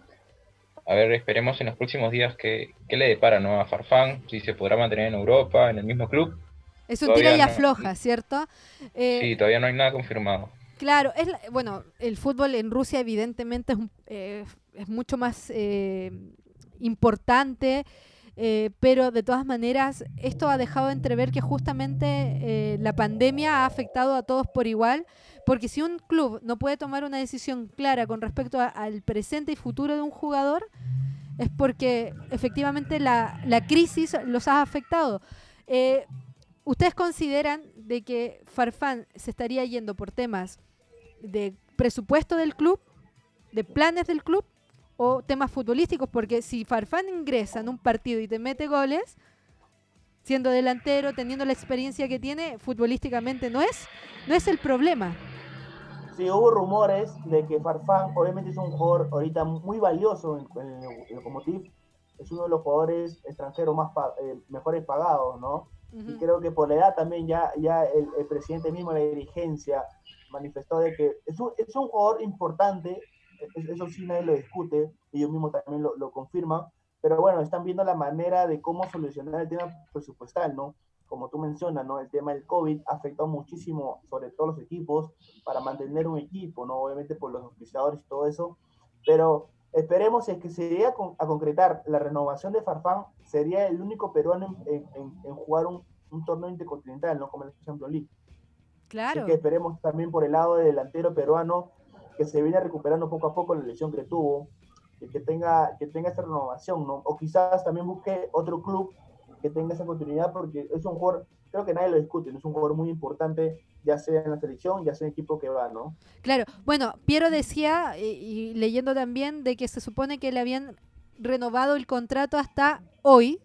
A ver, esperemos en los próximos días qué, le depara ¿no? a Farfán, si se podrá mantener en Europa, en el mismo club. Es un tira y afloja, ¿cierto? Eh, sí, todavía no hay nada confirmado. Claro, es bueno, el fútbol en Rusia evidentemente es, eh, es mucho más eh, importante, eh, pero de todas maneras esto ha dejado entrever que justamente la pandemia ha afectado a todos por igual, porque si un club no puede tomar una decisión clara con respecto al presente y futuro de un jugador, es porque efectivamente la, la crisis los ha afectado. ¿Ustedes consideran de que Farfán se estaría yendo por temas de presupuesto del club, de planes del club o temas futbolísticos, porque si Farfán ingresa en un partido y te mete goles, siendo delantero, teniendo la experiencia que tiene, futbolísticamente no es, no es el problema. Sí, hubo rumores de que Farfán obviamente es un jugador ahorita muy valioso en, el Locomotiv, es uno de los jugadores extranjeros más eh, mejores pagados, ¿no? Y creo que por la edad también ya, ya el, el presidente mismo, la dirigencia, manifestó de que es un, es un jugador importante, eso sí nadie lo discute, ellos mismos también lo, lo confirman, pero bueno, están viendo la manera de cómo solucionar el tema presupuestal, ¿no? Como tú mencionas, ¿no? El tema del COVID ha afectado muchísimo, sobre todo los equipos, para mantener un equipo, ¿no? Obviamente por los auspiciadores y todo eso, pero esperemos es que se llegue a, concretar la renovación de Farfán, sería el único peruano en, en, en jugar un, un torneo intercontinental, ¿no? Como el Champions League. Claro. que esperemos también por el lado del delantero peruano que se viene recuperando poco a poco la lesión que tuvo, y que tenga, que tenga esa renovación, ¿no? O quizás también busque otro club que tenga esa continuidad, porque es un jugador, creo que nadie lo discute, es un jugador muy importante, ya sea en la selección, ya sea en el equipo que va, ¿no? Claro, bueno, Piero decía, y leyendo también, de que se supone que le habían renovado el contrato hasta hoy,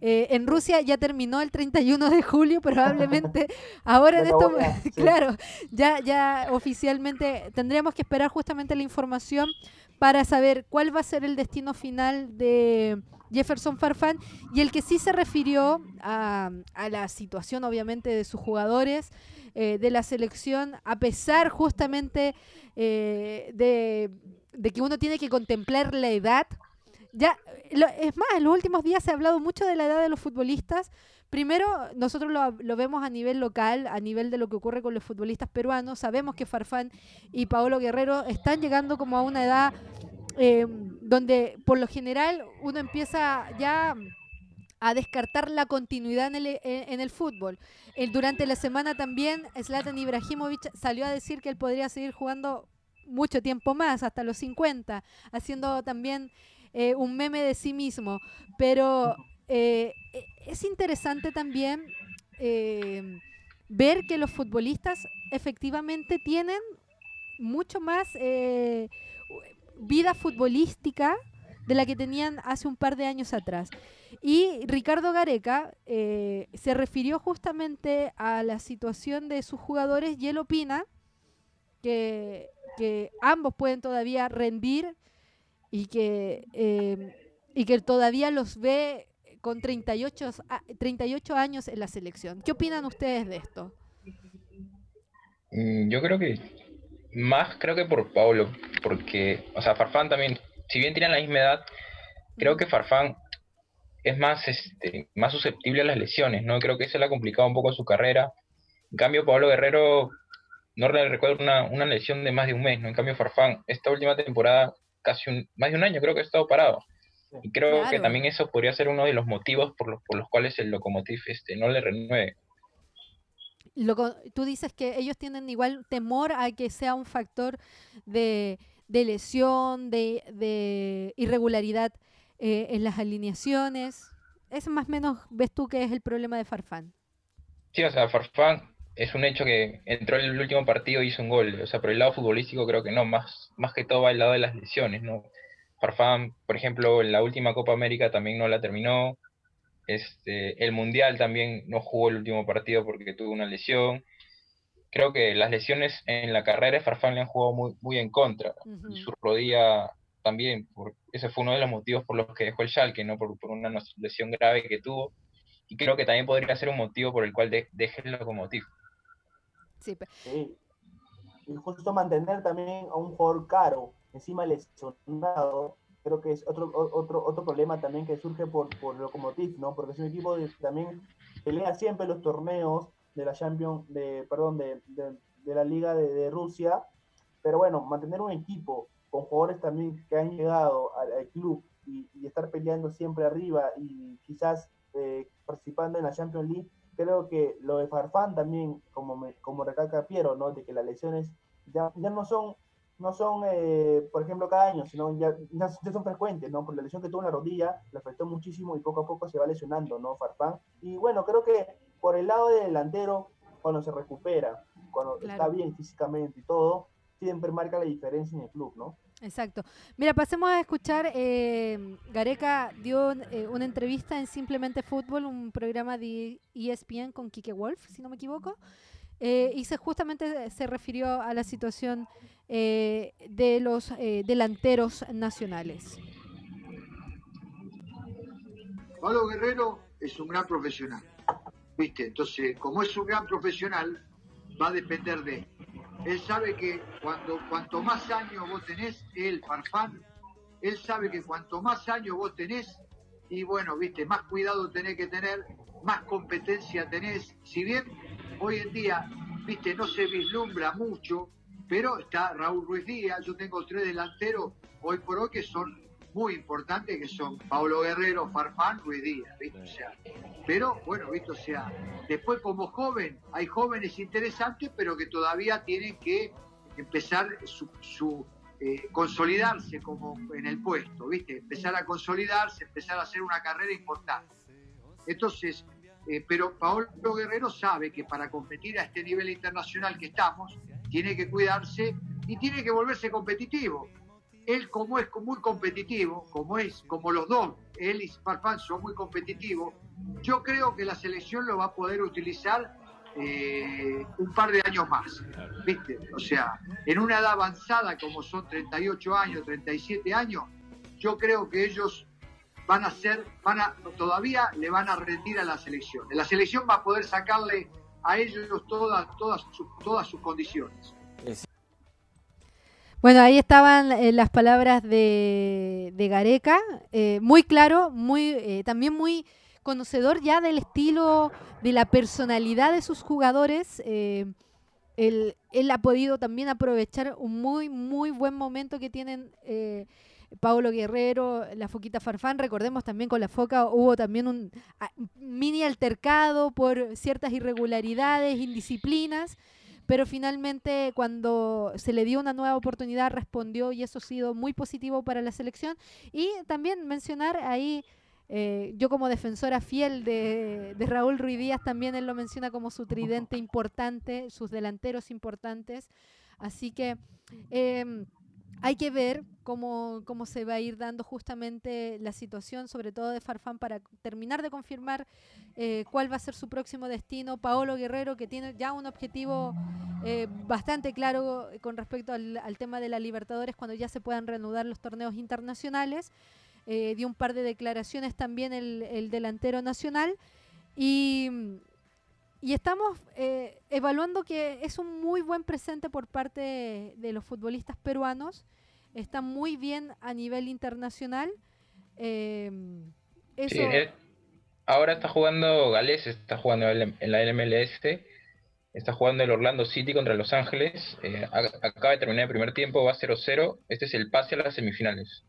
eh, en Rusia ya terminó el 31 de julio, probablemente. Ahora en esto, claro, ya, ya oficialmente tendríamos que esperar justamente la información para saber cuál va a ser el destino final de Jefferson Farfán y el que sí se refirió a, la situación obviamente de sus jugadores, eh, de la selección, a pesar justamente eh, de, de que uno tiene que contemplar la edad ya, es más, en los últimos días se ha hablado mucho de la edad de los futbolistas. Primero, nosotros lo, vemos a nivel local, a nivel de lo que ocurre con los futbolistas peruanos. Sabemos que Farfán y Paolo Guerrero están llegando como a una edad eh, donde por lo general uno empieza ya a descartar la continuidad en el, en el fútbol. durante la semana también Zlatan Ibrahimovic salió a decir que él podría seguir jugando mucho tiempo más, hasta los 50, haciendo también eh, un meme de sí mismo. Pero eh, e, es interesante también eh, ver que los futbolistas efectivamente tienen mucho más vida futbolística de la que tenían hace un par de años atrás. Y Ricardo Gareca se refirió justamente a la situación de sus jugadores y él opina que, que ambos pueden todavía rendir y que, em, y que todavía los ve con 38, 38 años en la selección. ¿Qué opinan ustedes de esto? Mm, yo creo que más creo que por Pablo, porque, o sea, Farfán también, si bien tienen la misma edad, creo que Farfán es más, este, más susceptible a las lesiones, ¿no? Creo que eso le ha complicado un poco su carrera. En cambio, Pablo Guerrero, no le recuerdo una, una lesión de más de un mes, ¿no? En cambio, Farfán, esta última temporada casi un, más de un año creo que ha estado parado. Y creo que también eso podría ser uno de los motivos por los, por los cuales el locomotiv este, no le renueve. tú dices que ellos tienen igual temor a que sea un factor de, lesión, de, irregularidad eh, en las alineaciones. ¿Es más o menos, ves tú, que es el problema de Farfán? Sí, o sea, Farfán es un hecho que entró en el último partido y hizo un gol. O sea, por el lado futbolístico creo que no, más, más que todo va el lado de las lesiones, ¿no? Farfán, por ejemplo, en la última Copa América también no la terminó. Este, el Mundial también no jugó el último partido porque tuvo una lesión. Creo que las lesiones en la carrera de Farfán le han jugado muy, muy en contra. Y su rodilla también, por, ese fue uno de los motivos por los que dejó el Schalke, ¿no? Por, por una lesión grave que tuvo. Y creo que también podría ser un motivo por el cual de, deje el locomotiv. Sí. sí. Y justo mantener también a un jugador caro, encima lesionado, creo que es otro, otro, otro problema también que surge por, por Lokomotiv, ¿no? Porque es un equipo que también pelea siempre los torneos de la Champions, de, perdón, de, de, la Liga de, Rusia, pero bueno, mantener un equipo con jugadores también que han llegado al, club y, estar peleando siempre arriba y quizás eh, participando en la Champions League, creo que lo de Farfán también, como, me, como recalca Piero, ¿no? De que las lesiones ya, ya no son no son, eh, por ejemplo, cada año, sino ya, ya, son frecuentes, ¿no? Por la lesión que tuvo en la rodilla, le afectó muchísimo y poco a poco se va lesionando, ¿no? Farfán. Y bueno, creo que por el lado del delantero, cuando se recupera, cuando está bien físicamente y todo, siempre marca la diferencia en el club, ¿no? Exacto. Mira, pasemos a escuchar, eh, Gareca dio eh, una entrevista en Simplemente Fútbol, un programa de ESPN con Kike Wolf, si no me equivoco. Eh, y se, justamente se refirió a la situación eh, de los delanteros nacionales. Pablo Guerrero es un gran profesional, ¿viste? Entonces, como es un gran profesional, va a depender de él. Sabe que cuando cuanto más años vos tenés, él, Farfán, él sabe que cuanto más años vos tenés, y bueno, viste, más cuidado tenés que tener, más competencia tenés. Si bien hoy en día, viste, no se vislumbra mucho, pero está Raúl Ruiz Díaz, yo tengo tres delanteros hoy por hoy que son muy importantes, que son Pablo Guerrero, Farfán, Ruiz Díaz, ¿viste? Pero bueno, ¿viste? O sea, después como joven, hay jóvenes interesantes, pero que todavía tienen que empezar su, su eh, consolidarse como en el puesto, ¿viste? Empezar a consolidarse, empezar a hacer una carrera importante. Entonces, eh, pero Paolo Guerrero sabe que para competir a este nivel internacional que estamos, tiene que cuidarse y tiene que volverse competitivo. Él como es muy competitivo, como es, como los dos, él y Farfán son muy competitivos, yo creo que la selección lo va a poder utilizar eh, un par de años más, ¿viste? O sea, en una edad avanzada como son 38 años, 37 años, yo creo que ellos van a ser, van a, todavía le van a rendir a la selección. La selección va a poder sacarle a ellos todas, todas, todas sus condiciones. Bueno, ahí estaban eh, las palabras de, Gareca, eh, muy claro, muy eh, también muy conocedor ya del estilo, de la personalidad de sus jugadores. Él, él, ha podido también aprovechar un muy, muy buen momento que tienen Paulo Guerrero, la Foquita Farfán, recordemos también con la Foca hubo también un mini altercado por ciertas irregularidades, indisciplinas, pero finalmente cuando se le dio una nueva oportunidad respondió y eso ha sido muy positivo para la selección. Y también mencionar ahí, eh, yo como defensora fiel de, Raúl Ruiz Díaz, también él lo menciona como su tridente importante, sus delanteros importantes. Así que... Em, hay que ver cómo, cómo, se va a ir dando justamente la situación, sobre todo de Farfán, para terminar de confirmar eh, cuál va a ser su próximo destino. Paolo Guerrero, que tiene ya un objetivo eh, bastante claro con respecto al, tema de la Libertadores, cuando ya se puedan reanudar los torneos internacionales. Eh, dio un par de declaraciones también el, el delantero nacional. Y y estamos eh, evaluando que es un muy buen presente por parte de, los futbolistas peruanos. Está muy bien a nivel internacional. Em, ahora está jugando Gales, está jugando en la MLS, está jugando el Orlando City contra Los Ángeles. Eh, acaba de terminar el primer tiempo, va 0-0. Este es el pase a las semifinales.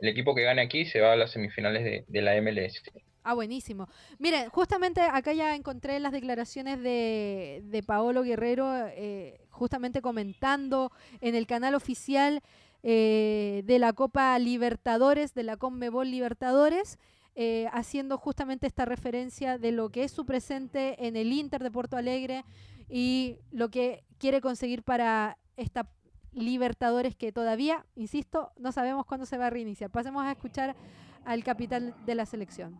El equipo que gane aquí se va a las semifinales de, de la MLS. Ah, buenísimo. Miren, justamente acá ya encontré las declaraciones de, Paolo Guerrero, eh, justamente comentando en el canal oficial eh, de la Copa Libertadores, de la Conmebol Libertadores, eh, haciendo justamente esta referencia de lo que es su presente en el Inter de Porto Alegre y lo que quiere conseguir para esta Libertadores que todavía, insisto, no sabemos cuándo se va a reiniciar. Pasemos a escuchar al capitán de la selección.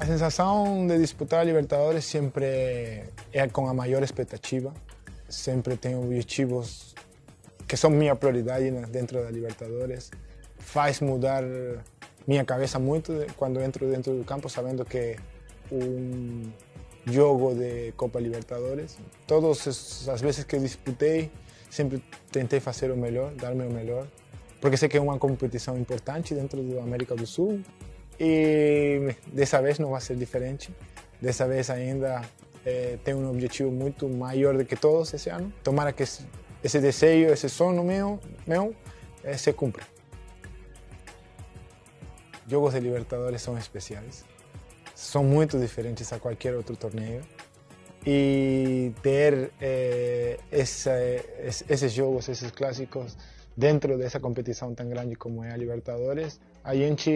A sensação de disputar a Libertadores sempre é com a maior expectativa. Sempre tenho objetivos que são minha prioridade dentro da Libertadores. Faz mudar minha cabeça muito quando entro dentro do campo, sabendo que um jogo de Copa Libertadores. Todas as vezes que disputei, sempre tentei fazer o melhor, dar meu melhor, porque sei que é uma competição importante dentro da América do Sul e dessa vez não vai ser diferente. Dessa vez ainda é, tem um objetivo muito maior do que todos esse ano. Tomara que esse, esse desejo, esse sonho meu, meu é, se cumpra. Jogos de Libertadores são especiais. São muito diferentes a qualquer outro torneio. E ter é, essa, esses jogos, esses clássicos dentro dessa competição tão grande como é a Libertadores, a gente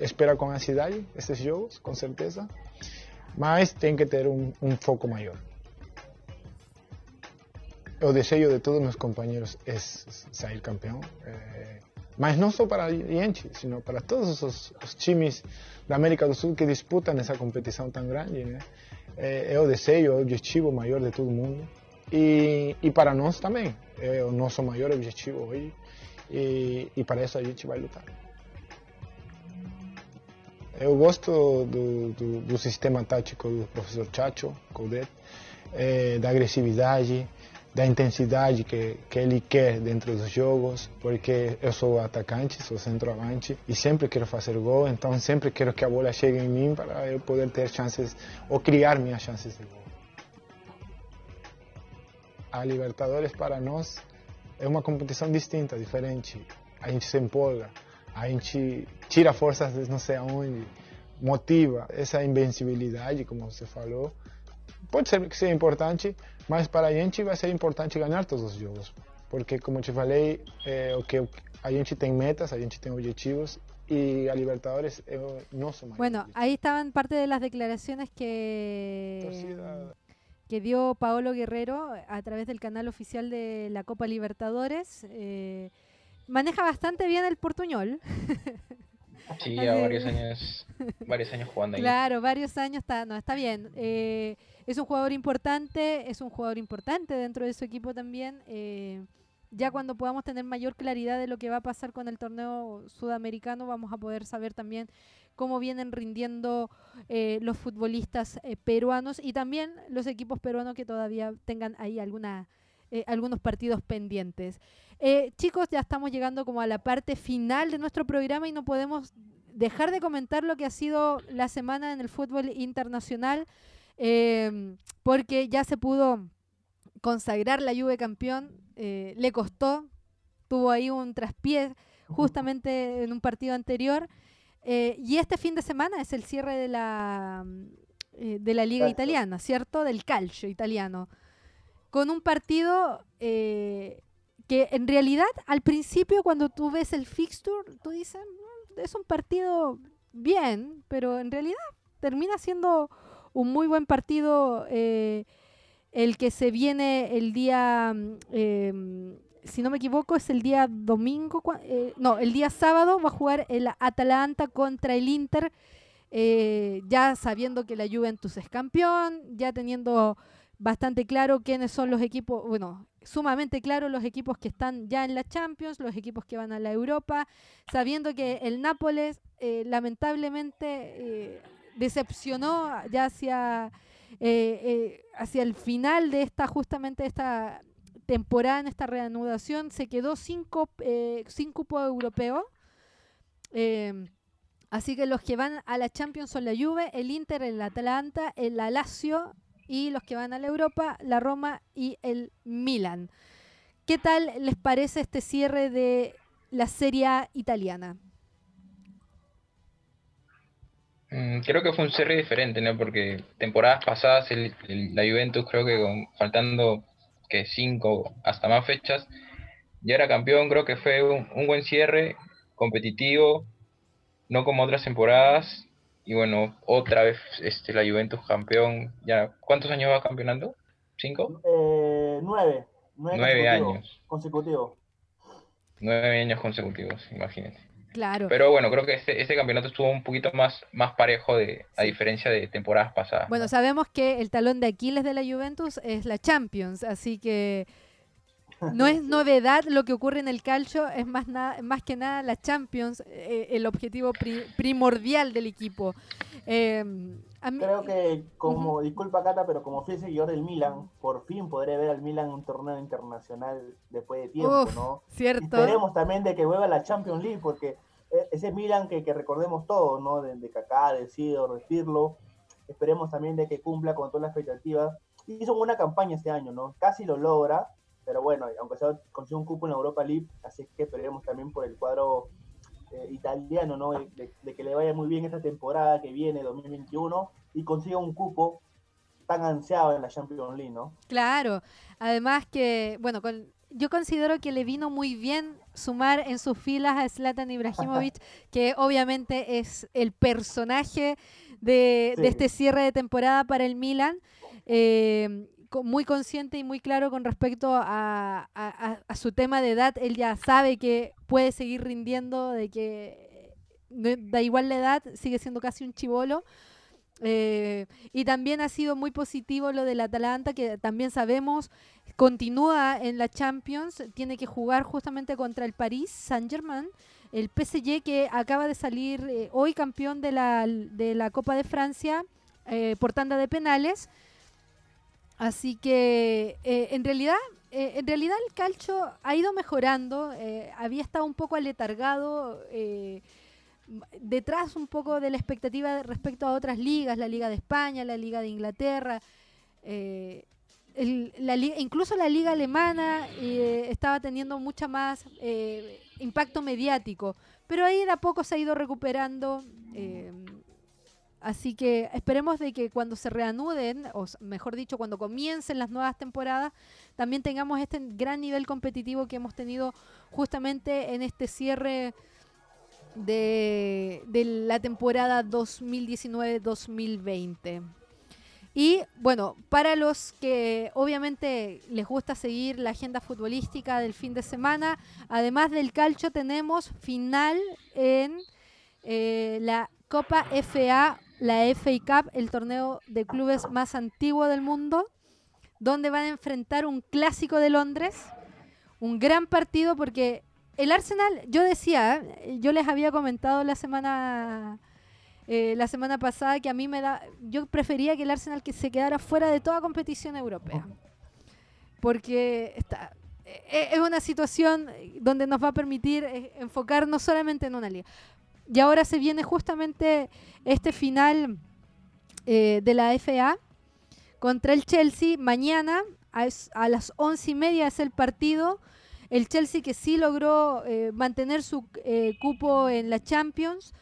espera com ansiedade esses jogos, com certeza, mas tem que ter um, um foco maior. O desejo de todos meus companheiros é sair campeão, é, mas não só para a gente, sino para todos os, os, times da América do Sul que disputam essa competição tão grande. Né? É, é o desejo, é o objetivo maior de todo mundo. E, e para nós também, é o nosso maior objetivo hoje, e, e para isso a gente vai lutar. Eu gosto do, do, do, sistema tático do professor Chacho Coudet, é, da agressividade, da intensidade que, que ele quer dentro dos jogos, porque eu sou atacante, sou centroavante e sempre quero fazer gol, então sempre quero que a bola chegue em mim para eu poder ter chances ou criar minhas chances de gol. A Libertadores para nós é uma competição distinta, diferente. A gente se empolga, a gente tira forças de não sei aonde, motiva essa invencibilidade, como você falou. Pode ser que seja importante, mas para a gente vai ser importante ganhar todos os jogos, porque como te falei, é, o que a gente tem metas, a gente tem objetivos y a Libertadores é o nosso maior. Bueno, ahí estaban parte de las declaraciones que Torcida que dio Paolo Guerrero a través del canal oficial de la Copa Libertadores. Eh, maneja bastante bien el portuñol. Sí, ya varios años, varios años jugando ahí. Claro, varios años está, no, está bien. Eh, es un jugador importante, es un jugador importante dentro de su equipo también. Eh, ya cuando podamos tener mayor claridad de lo que va a pasar con el torneo sudamericano, vamos a poder saber también cómo vienen rindiendo eh, los futbolistas eh, peruanos y también los equipos peruanos que todavía tengan ahí alguna, eh, algunos partidos pendientes. chicos, ya estamos llegando como a la parte final de nuestro programa y no podemos dejar de comentar lo que ha sido la semana en el fútbol internacional, porque ya se pudo consagrar la Juve campeón, le costó, tuvo ahí un traspié justamente en un partido anterior. Eh, y este fin de semana es el cierre de la, eh, de la liga italiana, ¿cierto? Del calcio italiano. Con un partido eh, que en realidad al principio cuando tú ves el fixture, tú dices, mm, es un partido bien, pero en realidad termina siendo un muy buen partido el que se viene el día mm, si no me equivoco, es el día domingo, eh, no, el día sábado va a jugar el Atalanta contra el Inter, eh, ya sabiendo que la Juventus es campeón, ya teniendo bastante claro quiénes son los equipos, bueno, sumamente claro los equipos que están ya en la Champions, los equipos que van a la Europa, sabiendo que el Nápoles eh, lamentablemente decepcionó ya hacia, hacia el final de esta, justamente esta temporada en esta reanudación se quedó sin, eh, cupo europeo. Eh, así que los que van a la Champions son la Juve, el Inter, el Atalanta, el Lazio y los que van a la Europa, la Roma y el Milan. ¿Qué tal les parece este cierre de la Serie italiana. Mm, creo que fue un cierre diferente, ¿no? Porque temporadas pasadas la Juventus creo que faltando que cinco hasta más fechas ya era campeón, creo que fue un, buen cierre, competitivo, no como otras temporadas. Y bueno, otra vez este, la Juventus campeón. Ya, ¿Cuántos años va campeonando? ¿Cinco? Eh, nueve. Nueve, años. Consecutivos. Nueve años consecutivos, imagínate. Claro. Pero bueno, creo que este, este, campeonato estuvo un poquito más, más parejo de, a diferencia de temporadas pasadas. Bueno, sabemos que el talón de Aquiles de la Juventus es la Champions, así que no es novedad lo que ocurre en el calcio, es más, nada, más que nada la Champions, eh, el objetivo primordial del equipo. Em, Creo que, como, disculpa Cata, pero como fui seguidor del Milan, por fin podré ver al Milan en un torneo internacional después de tiempo, ¿no? Cierto. esperemos también de que vuelva la Champions League, porque e, ese Milan que, que recordemos todos, ¿no? De, de Kaká, de Sidor, de Pirlo, esperemos también de que cumpla con todas las expectativas. Hizo una campaña este año, ¿no? Casi lo logra, pero bueno, aunque sea consiga un cupo en la Europa League, así que esperemos también por el cuadro eh, italiano, ¿no? De, que le vaya muy bien esta temporada que viene, 2021, y consiga un cupo tan ansiado en la Champions League, ¿no? Claro, además que, bueno, con, yo considero que le vino muy bien sumar en sus filas a Zlatan Ibrahimovic, que obviamente es el personaje de, de, este cierre de temporada para el Milan. Eh, muy consciente y muy claro con respecto a, su tema de edad. Él ya sabe que puede seguir rindiendo, de que da igual la edad, sigue siendo casi un chivolo. Eh, y también ha sido muy positivo lo del Atalanta, que también sabemos continúa en la Champions, tiene que jugar justamente contra el París Saint-Germain, el PSG que acaba de salir eh, hoy campeón de la, Copa de Francia eh, por tanda de penales. Así que eh, en realidad, eh, en realidad el calcio ha ido mejorando, eh, había estado un poco aletargado, detrás un poco de la expectativa respecto a otras ligas, la Liga de España, la Liga de Inglaterra, la, incluso la Liga Alemana estaba teniendo mucha más impacto mediático, pero ahí de a poco se ha ido recuperando. Así que esperemos de que cuando se reanuden, o mejor dicho, cuando comiencen las nuevas temporadas, también tengamos este gran nivel competitivo que hemos tenido justamente en este cierre de, la temporada 2019-2020. Y bueno, para los que obviamente les gusta seguir la agenda futbolística del fin de semana, además del calcio tenemos final en eh, la Copa FA la FA Cup, el torneo de clubes más antiguo del mundo, donde van a enfrentar un clásico de Londres, un gran partido porque el Arsenal, yo decía, yo les había comentado la semana eh, la semana pasada que a mí me da, yo prefería que el Arsenal que se quedara fuera de toda competición europea, porque está, e, es una situación donde nos va a permitir eh, enfocarnos solamente en una liga. Y ahora se viene justamente este final eh, de la FA contra el Chelsea. Mañana a, las once y media es el partido. El Chelsea que sí logró eh, mantener su eh, cupo en la Champions.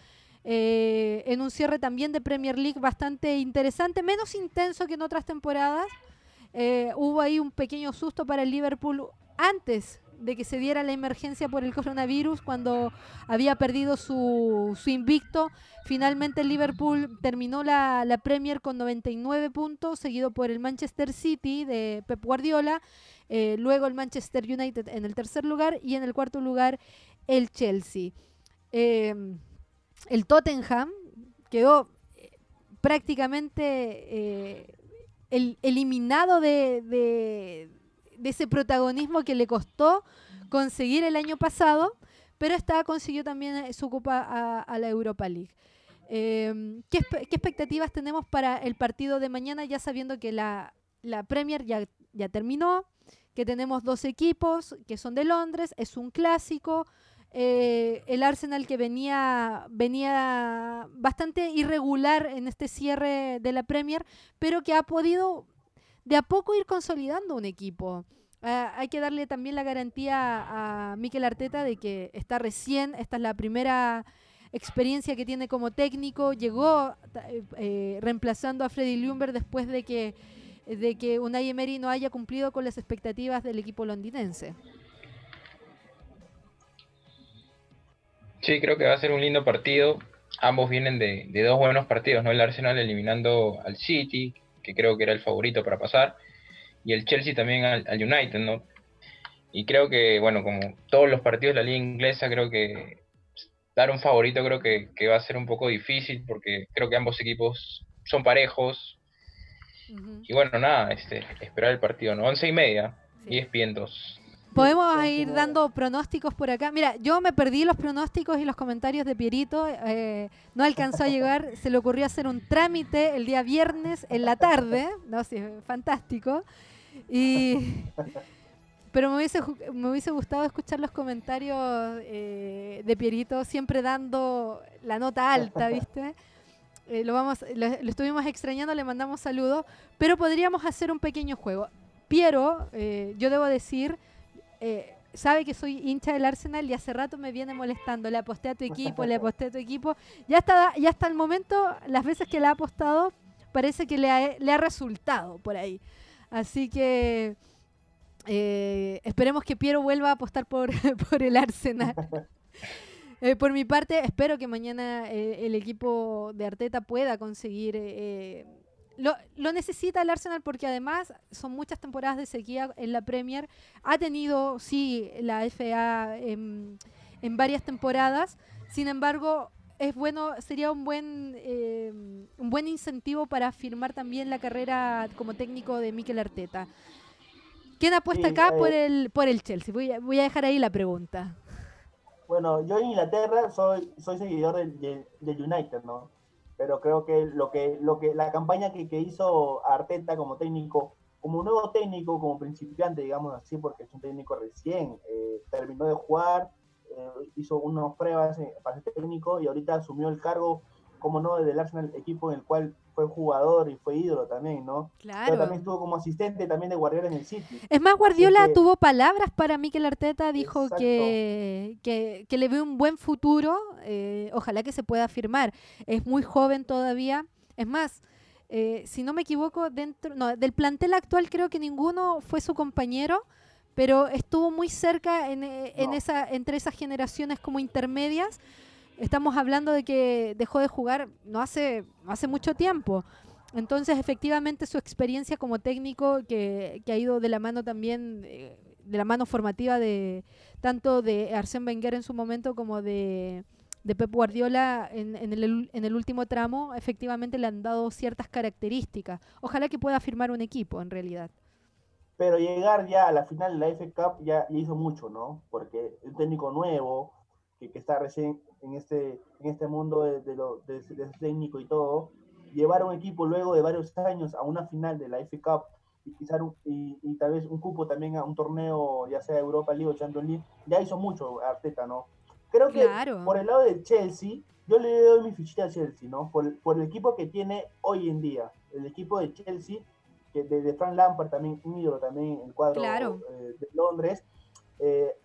en un cierre también de Premier League bastante interesante, menos intenso que en otras temporadas. hubo ahí un pequeño susto para el Liverpool antes de que se diera la emergencia por el coronavirus cuando había perdido su, su invicto. Finalmente el Liverpool terminó la, Premier con 99 puntos, seguido por el Manchester City de Pep Guardiola, eh, luego el Manchester United en el tercer lugar y en el cuarto lugar el Chelsea. Em, el Tottenham quedó eh, prácticamente eh, el, eliminado de ese protagonismo que le costó conseguir el año pasado, pero esta consiguió también eh, su copa a, la Europa League. Em, ¿qué, expectativas tenemos para el partido de mañana, ya sabiendo que la, Premier ya, ya terminó, que tenemos dos equipos que son de Londres, es un clásico, eh, el Arsenal que venía, venía bastante irregular en este cierre de la Premier, pero que ha podido de a poco ir consolidando un equipo. ah, hay que darle también la garantía a Mikel Arteta de que está recién, esta es la primera experiencia que tiene como técnico, llegó eh, eh, reemplazando a Freddy Lumber después de que, de que Unai Emery no haya cumplido con las expectativas del equipo londinense. Sí, creo que va a ser un lindo partido. Ambos vienen de, dos buenos partidos, ¿no? El Arsenal eliminando al City, que creo que era el favorito para pasar, y el Chelsea también al, al United, ¿no? Y creo que, bueno, como todos los partidos de la liga inglesa, creo que dar un favorito creo que, va a ser un poco difícil porque creo que ambos equipos son parejos. Y bueno, nada, este, esperar el partido, ¿no? Once y media, diez pientos. Podemos ir dando pronósticos por acá. Mira, yo me perdí los pronósticos y los comentarios de Pierito. Eh, no alcanzó a llegar. Se le ocurrió hacer un trámite el día viernes en la tarde. No, sí, fantástico. Y pero me hubiese, me hubiese gustado escuchar los comentarios eh, de Pierito, siempre dando la nota alta, ¿viste? Eh, lo, vamos, lo, estuvimos extrañando, le mandamos saludos, pero podríamos hacer un pequeño juego. Piero, eh, yo debo decir, sabe que soy hincha del Arsenal y hace rato me viene molestando. Le aposté a tu equipo, le aposté a tu equipo. Ya hasta, ya hasta el momento, las veces que le ha apostado, parece que le ha, le ha resultado por ahí. Así que eh, esperemos que Piero vuelva a apostar por, por el Arsenal. Eh, por mi parte, espero que mañana eh, el equipo de Arteta pueda conseguir... Lo, lo, necesita el Arsenal porque además son muchas temporadas de sequía en la Premier. Ha tenido, sí, la FA en, en varias temporadas. Sin embargo, es bueno, sería un buen, un buen incentivo para firmar también la carrera como técnico de Mikel Arteta. ¿Quién apuesta acá por eh, el por el Chelsea? Voy a, voy a dejar ahí la pregunta. Bueno, yo en Inglaterra soy, soy seguidor del, United, ¿no? Pero creo que lo que, lo que la campaña que, que hizo Arteta como técnico, como nuevo técnico, como principiante, digamos así, porque es un técnico recién, eh, terminó de jugar, eh, hizo unas pruebas para ser técnico y ahorita asumió el cargo, como no, del Arsenal, equipo en el cual fue jugador y fue ídolo también, ¿no? Claro. Pero también estuvo como asistente también de Guardiola en el City. Es más, Guardiola tuvo palabras para Mikel Arteta, dijo que, que, le ve un buen futuro, eh, ojalá que se pueda firmar. Es muy joven todavía. Es más, eh, si no me equivoco, dentro no, del plantel actual creo que ninguno fue su compañero, pero estuvo muy cerca en, eh, en esa, entre esas generaciones como intermedias estamos hablando de que dejó de jugar no hace, hace mucho tiempo. Entonces, efectivamente, su experiencia como técnico, que, ha ido de la mano también, eh, de la mano formativa de tanto de Arsène Wenger en su momento como de, Pep Guardiola en, el, en el último tramo, efectivamente le han dado ciertas características. Ojalá que pueda firmar un equipo, en realidad. Pero llegar ya a la final de la F Cup ya, hizo mucho, ¿no? Porque un técnico nuevo, que, que está recién en este, en este mundo de, lo, de, técnico y todo, llevar a un equipo luego de varios años a una final de la FA Cup y, quizás y, y, tal vez un cupo también a un torneo, ya sea Europa League o Champions League, ya hizo mucho Arteta, ¿no? Creo que por el lado del Chelsea, yo le doy mi fichita a Chelsea, ¿no? Por, por, el equipo que tiene hoy en día, el equipo de Chelsea, que de, de Frank Lampard también, un ídolo también el cuadro eh, de Londres, eh,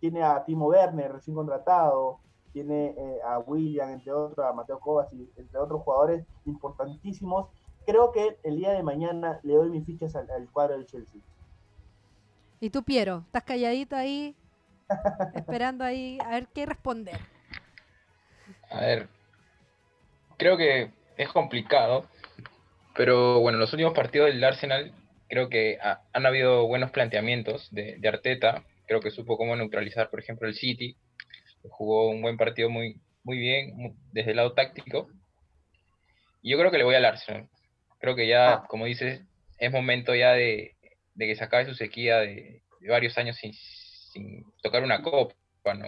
tiene a Timo Werner recién contratado, tiene eh, a William, entre otros, a Mateo Covas y entre otros jugadores importantísimos. Creo que el día de mañana le doy mis fichas al, cuadro del Chelsea. ¿Y tú, Piero? ¿Estás calladito ahí? esperando ahí a ver qué responder. A ver, creo que es complicado, pero bueno, los últimos partidos del Arsenal creo que han habido buenos planteamientos de, de, Arteta. Creo que supo cómo neutralizar, por ejemplo, el City jugó un buen partido muy, muy bien desde el lado táctico. Y yo creo que le voy al Arsenal. Creo que ya, ah. como dices, es momento ya de, que se acabe su sequía de, varios años sin, tocar una copa, ¿no?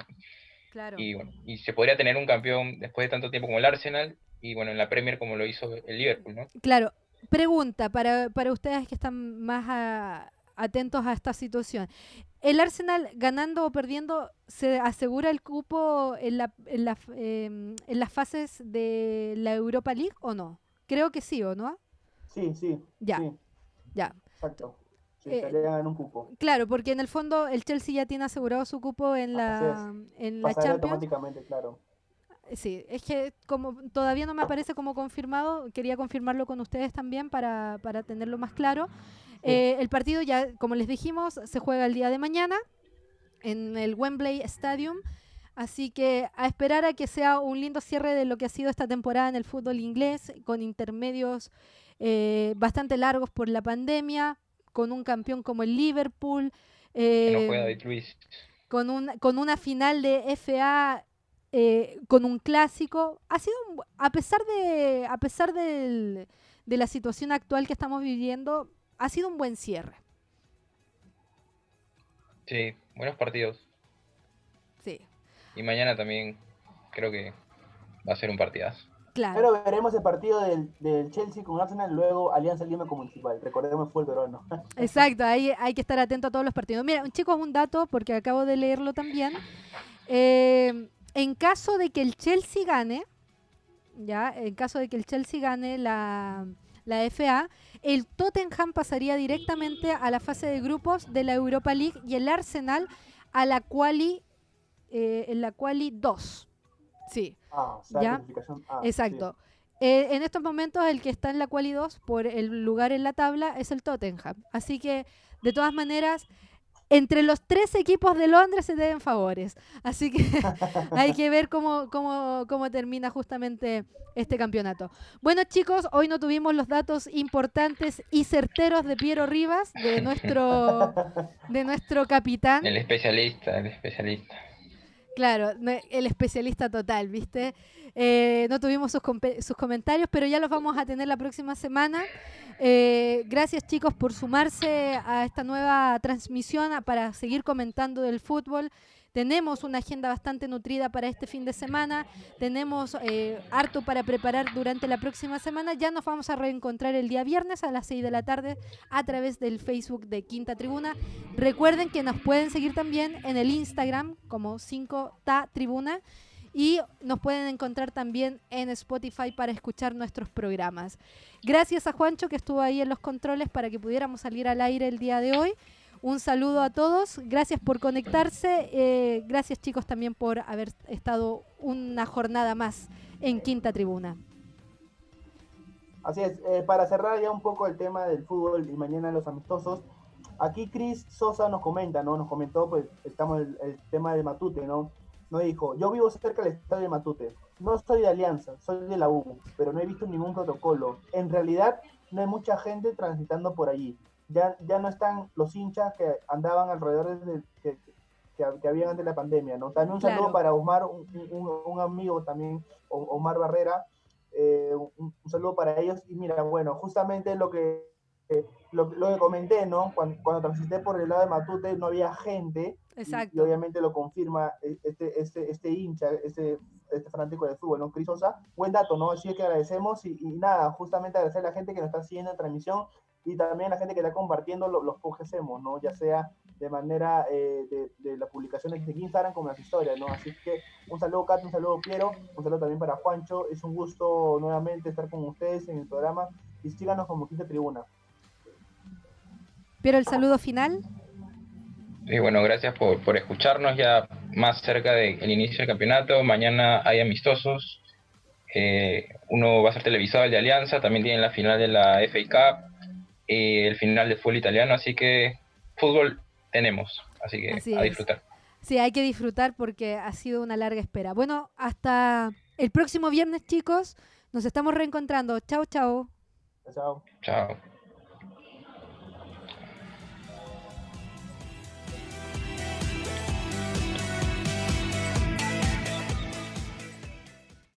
Y, bueno, y se podría tener un campeón después de tanto tiempo como el Arsenal y bueno, en la Premier como lo hizo el Liverpool, ¿no? Claro. Pregunta para, para ustedes que están más atentos a esta situación. ¿El Arsenal ganando o perdiendo se asegura el cupo en, la, en, la, em, en las fases de la Europa League o no? Creo que sí, ¿o no? Sí, sí. Ya. Ya. Exacto. Sí, Eh, en un cupo. Claro, porque en el fondo el Chelsea ya tiene asegurado su cupo en la, en la Champions. automáticamente, claro. Sí, es que como todavía no me aparece como confirmado, quería confirmarlo con ustedes también para, para tenerlo más claro. Eh, el partido ya, como les dijimos, se juega el día de mañana en el Wembley Stadium. Así que a esperar a que sea un lindo cierre de lo que ha sido esta temporada en el fútbol inglés, con intermedios eh, bastante largos por la pandemia, con un campeón como el Liverpool. Que no eh, juega Luis. con, un, con una final de FA eh, con un clásico. Ha sido, un a pesar de, a pesar del- de la situación actual que estamos viviendo, ha sido un buen cierre. Sí, buenos partidos. Sí, Y mañana también creo que va a ser un partidazo. claro. Pero veremos el partido del, del Chelsea con Arsenal, luego Alianza Lima con Municipal. Recordemos fue el peruano. Exacto, ahí hay que estar atento a todos los partidos. Mira, chicos, un dato, porque acabo de leerlo también. Eh, en caso de que el Chelsea gane, ya, en caso de que el Chelsea gane la, la FA, el Tottenham pasaría directamente a la fase de grupos de la Europa League y el Arsenal a la quali, eh, en la quali 2. Sí. Ah, o sea, ¿Ya? clasificación A, sí. Exacto. Eh, en estos momentos el que está en la quali 2 por el lugar en la tabla es el Tottenham. Así que, de todas maneras, entre los tres equipos de Londres se deben favores. Así que hay que ver cómo, cómo, cómo termina justamente este campeonato. Bueno, chicos, hoy no tuvimos los datos importantes y certeros de Piero Rivas, de nuestro, de nuestro capitán. El especialista, el especialista. Claro, el especialista total, ¿viste? Eh, no tuvimos sus, sus comentarios, pero ya los vamos a tener la próxima semana. Eh, gracias chicos por sumarse a esta nueva transmisión para seguir comentando del fútbol. Tenemos una agenda bastante nutrida para este fin de semana. Tenemos eh, harto para preparar durante la próxima semana. Ya nos vamos a reencontrar el día viernes a las 6 de la tarde a través del Facebook de Quinta Tribuna. Recuerden que nos pueden seguir también en el Instagram como 5Ta Tribuna y nos pueden encontrar también en Spotify para escuchar nuestros programas. Gracias a Juancho que estuvo ahí en los controles para que pudiéramos salir al aire el día de hoy. Un saludo a todos, gracias por conectarse, eh, gracias chicos también por haber estado una jornada más en Quinta Tribuna. Así es, eh, para cerrar ya un poco el tema del fútbol y mañana los amistosos, aquí Chris Sosa nos comenta, ¿no? Nos comentó, pues, estamos el, el tema de Matute, ¿no? Nos dijo, yo vivo cerca del estadio de Matute, no soy de Alianza, soy de la U, pero no he visto ningún protocolo. En realidad, no hay mucha gente transitando por allí. Ya, ya no están los hinchas que andaban alrededor de, que, que, que habían antes de la pandemia, ¿no? También un saludo Claro. para Omar, un, un- un amigo también, Omar Barrera, eh, un, un saludo para ellos. Y mira, bueno, justamente lo que, eh, lo, lo que comenté, ¿no? Cuando, cuando transité por el lado de Matute no había gente. y- Exacto. Y, obviamente lo confirma eh, este, este, este hincha, este, este fanático de fútbol, ¿no? Cris Sosa. Buen dato, ¿no? Así que agradecemos y, y nada, justamente agradecer a la gente que nos está siguiendo en transmisión y también la gente que está compartiendo lo- los posts que hacemos, ¿no? Ya sea de manera eh, de, de las publicaciones de Instagram como las historias, ¿no? Así que un saludo, Katy, un saludo, Piero, un saludo también para Juancho. Es un gusto nuevamente estar con ustedes en el programa y síganos como Quinta Tribuna. Pero el saludo final, Y bueno, gracias por, por escucharnos ya más cerca del inicio del campeonato. Mañana hay amistosos. Eh, uno va a ser televisado, el de Alianza. También tienen la final de la FA Cup. Eh, el final de fútbol italiano. Así que fútbol tenemos. Así que Así a es. disfrutar. sí, hay que disfrutar porque ha sido una larga espera. Bueno, hasta el próximo viernes chicos, nos estamos reencontrando. Chao, chao. Chao. Chao.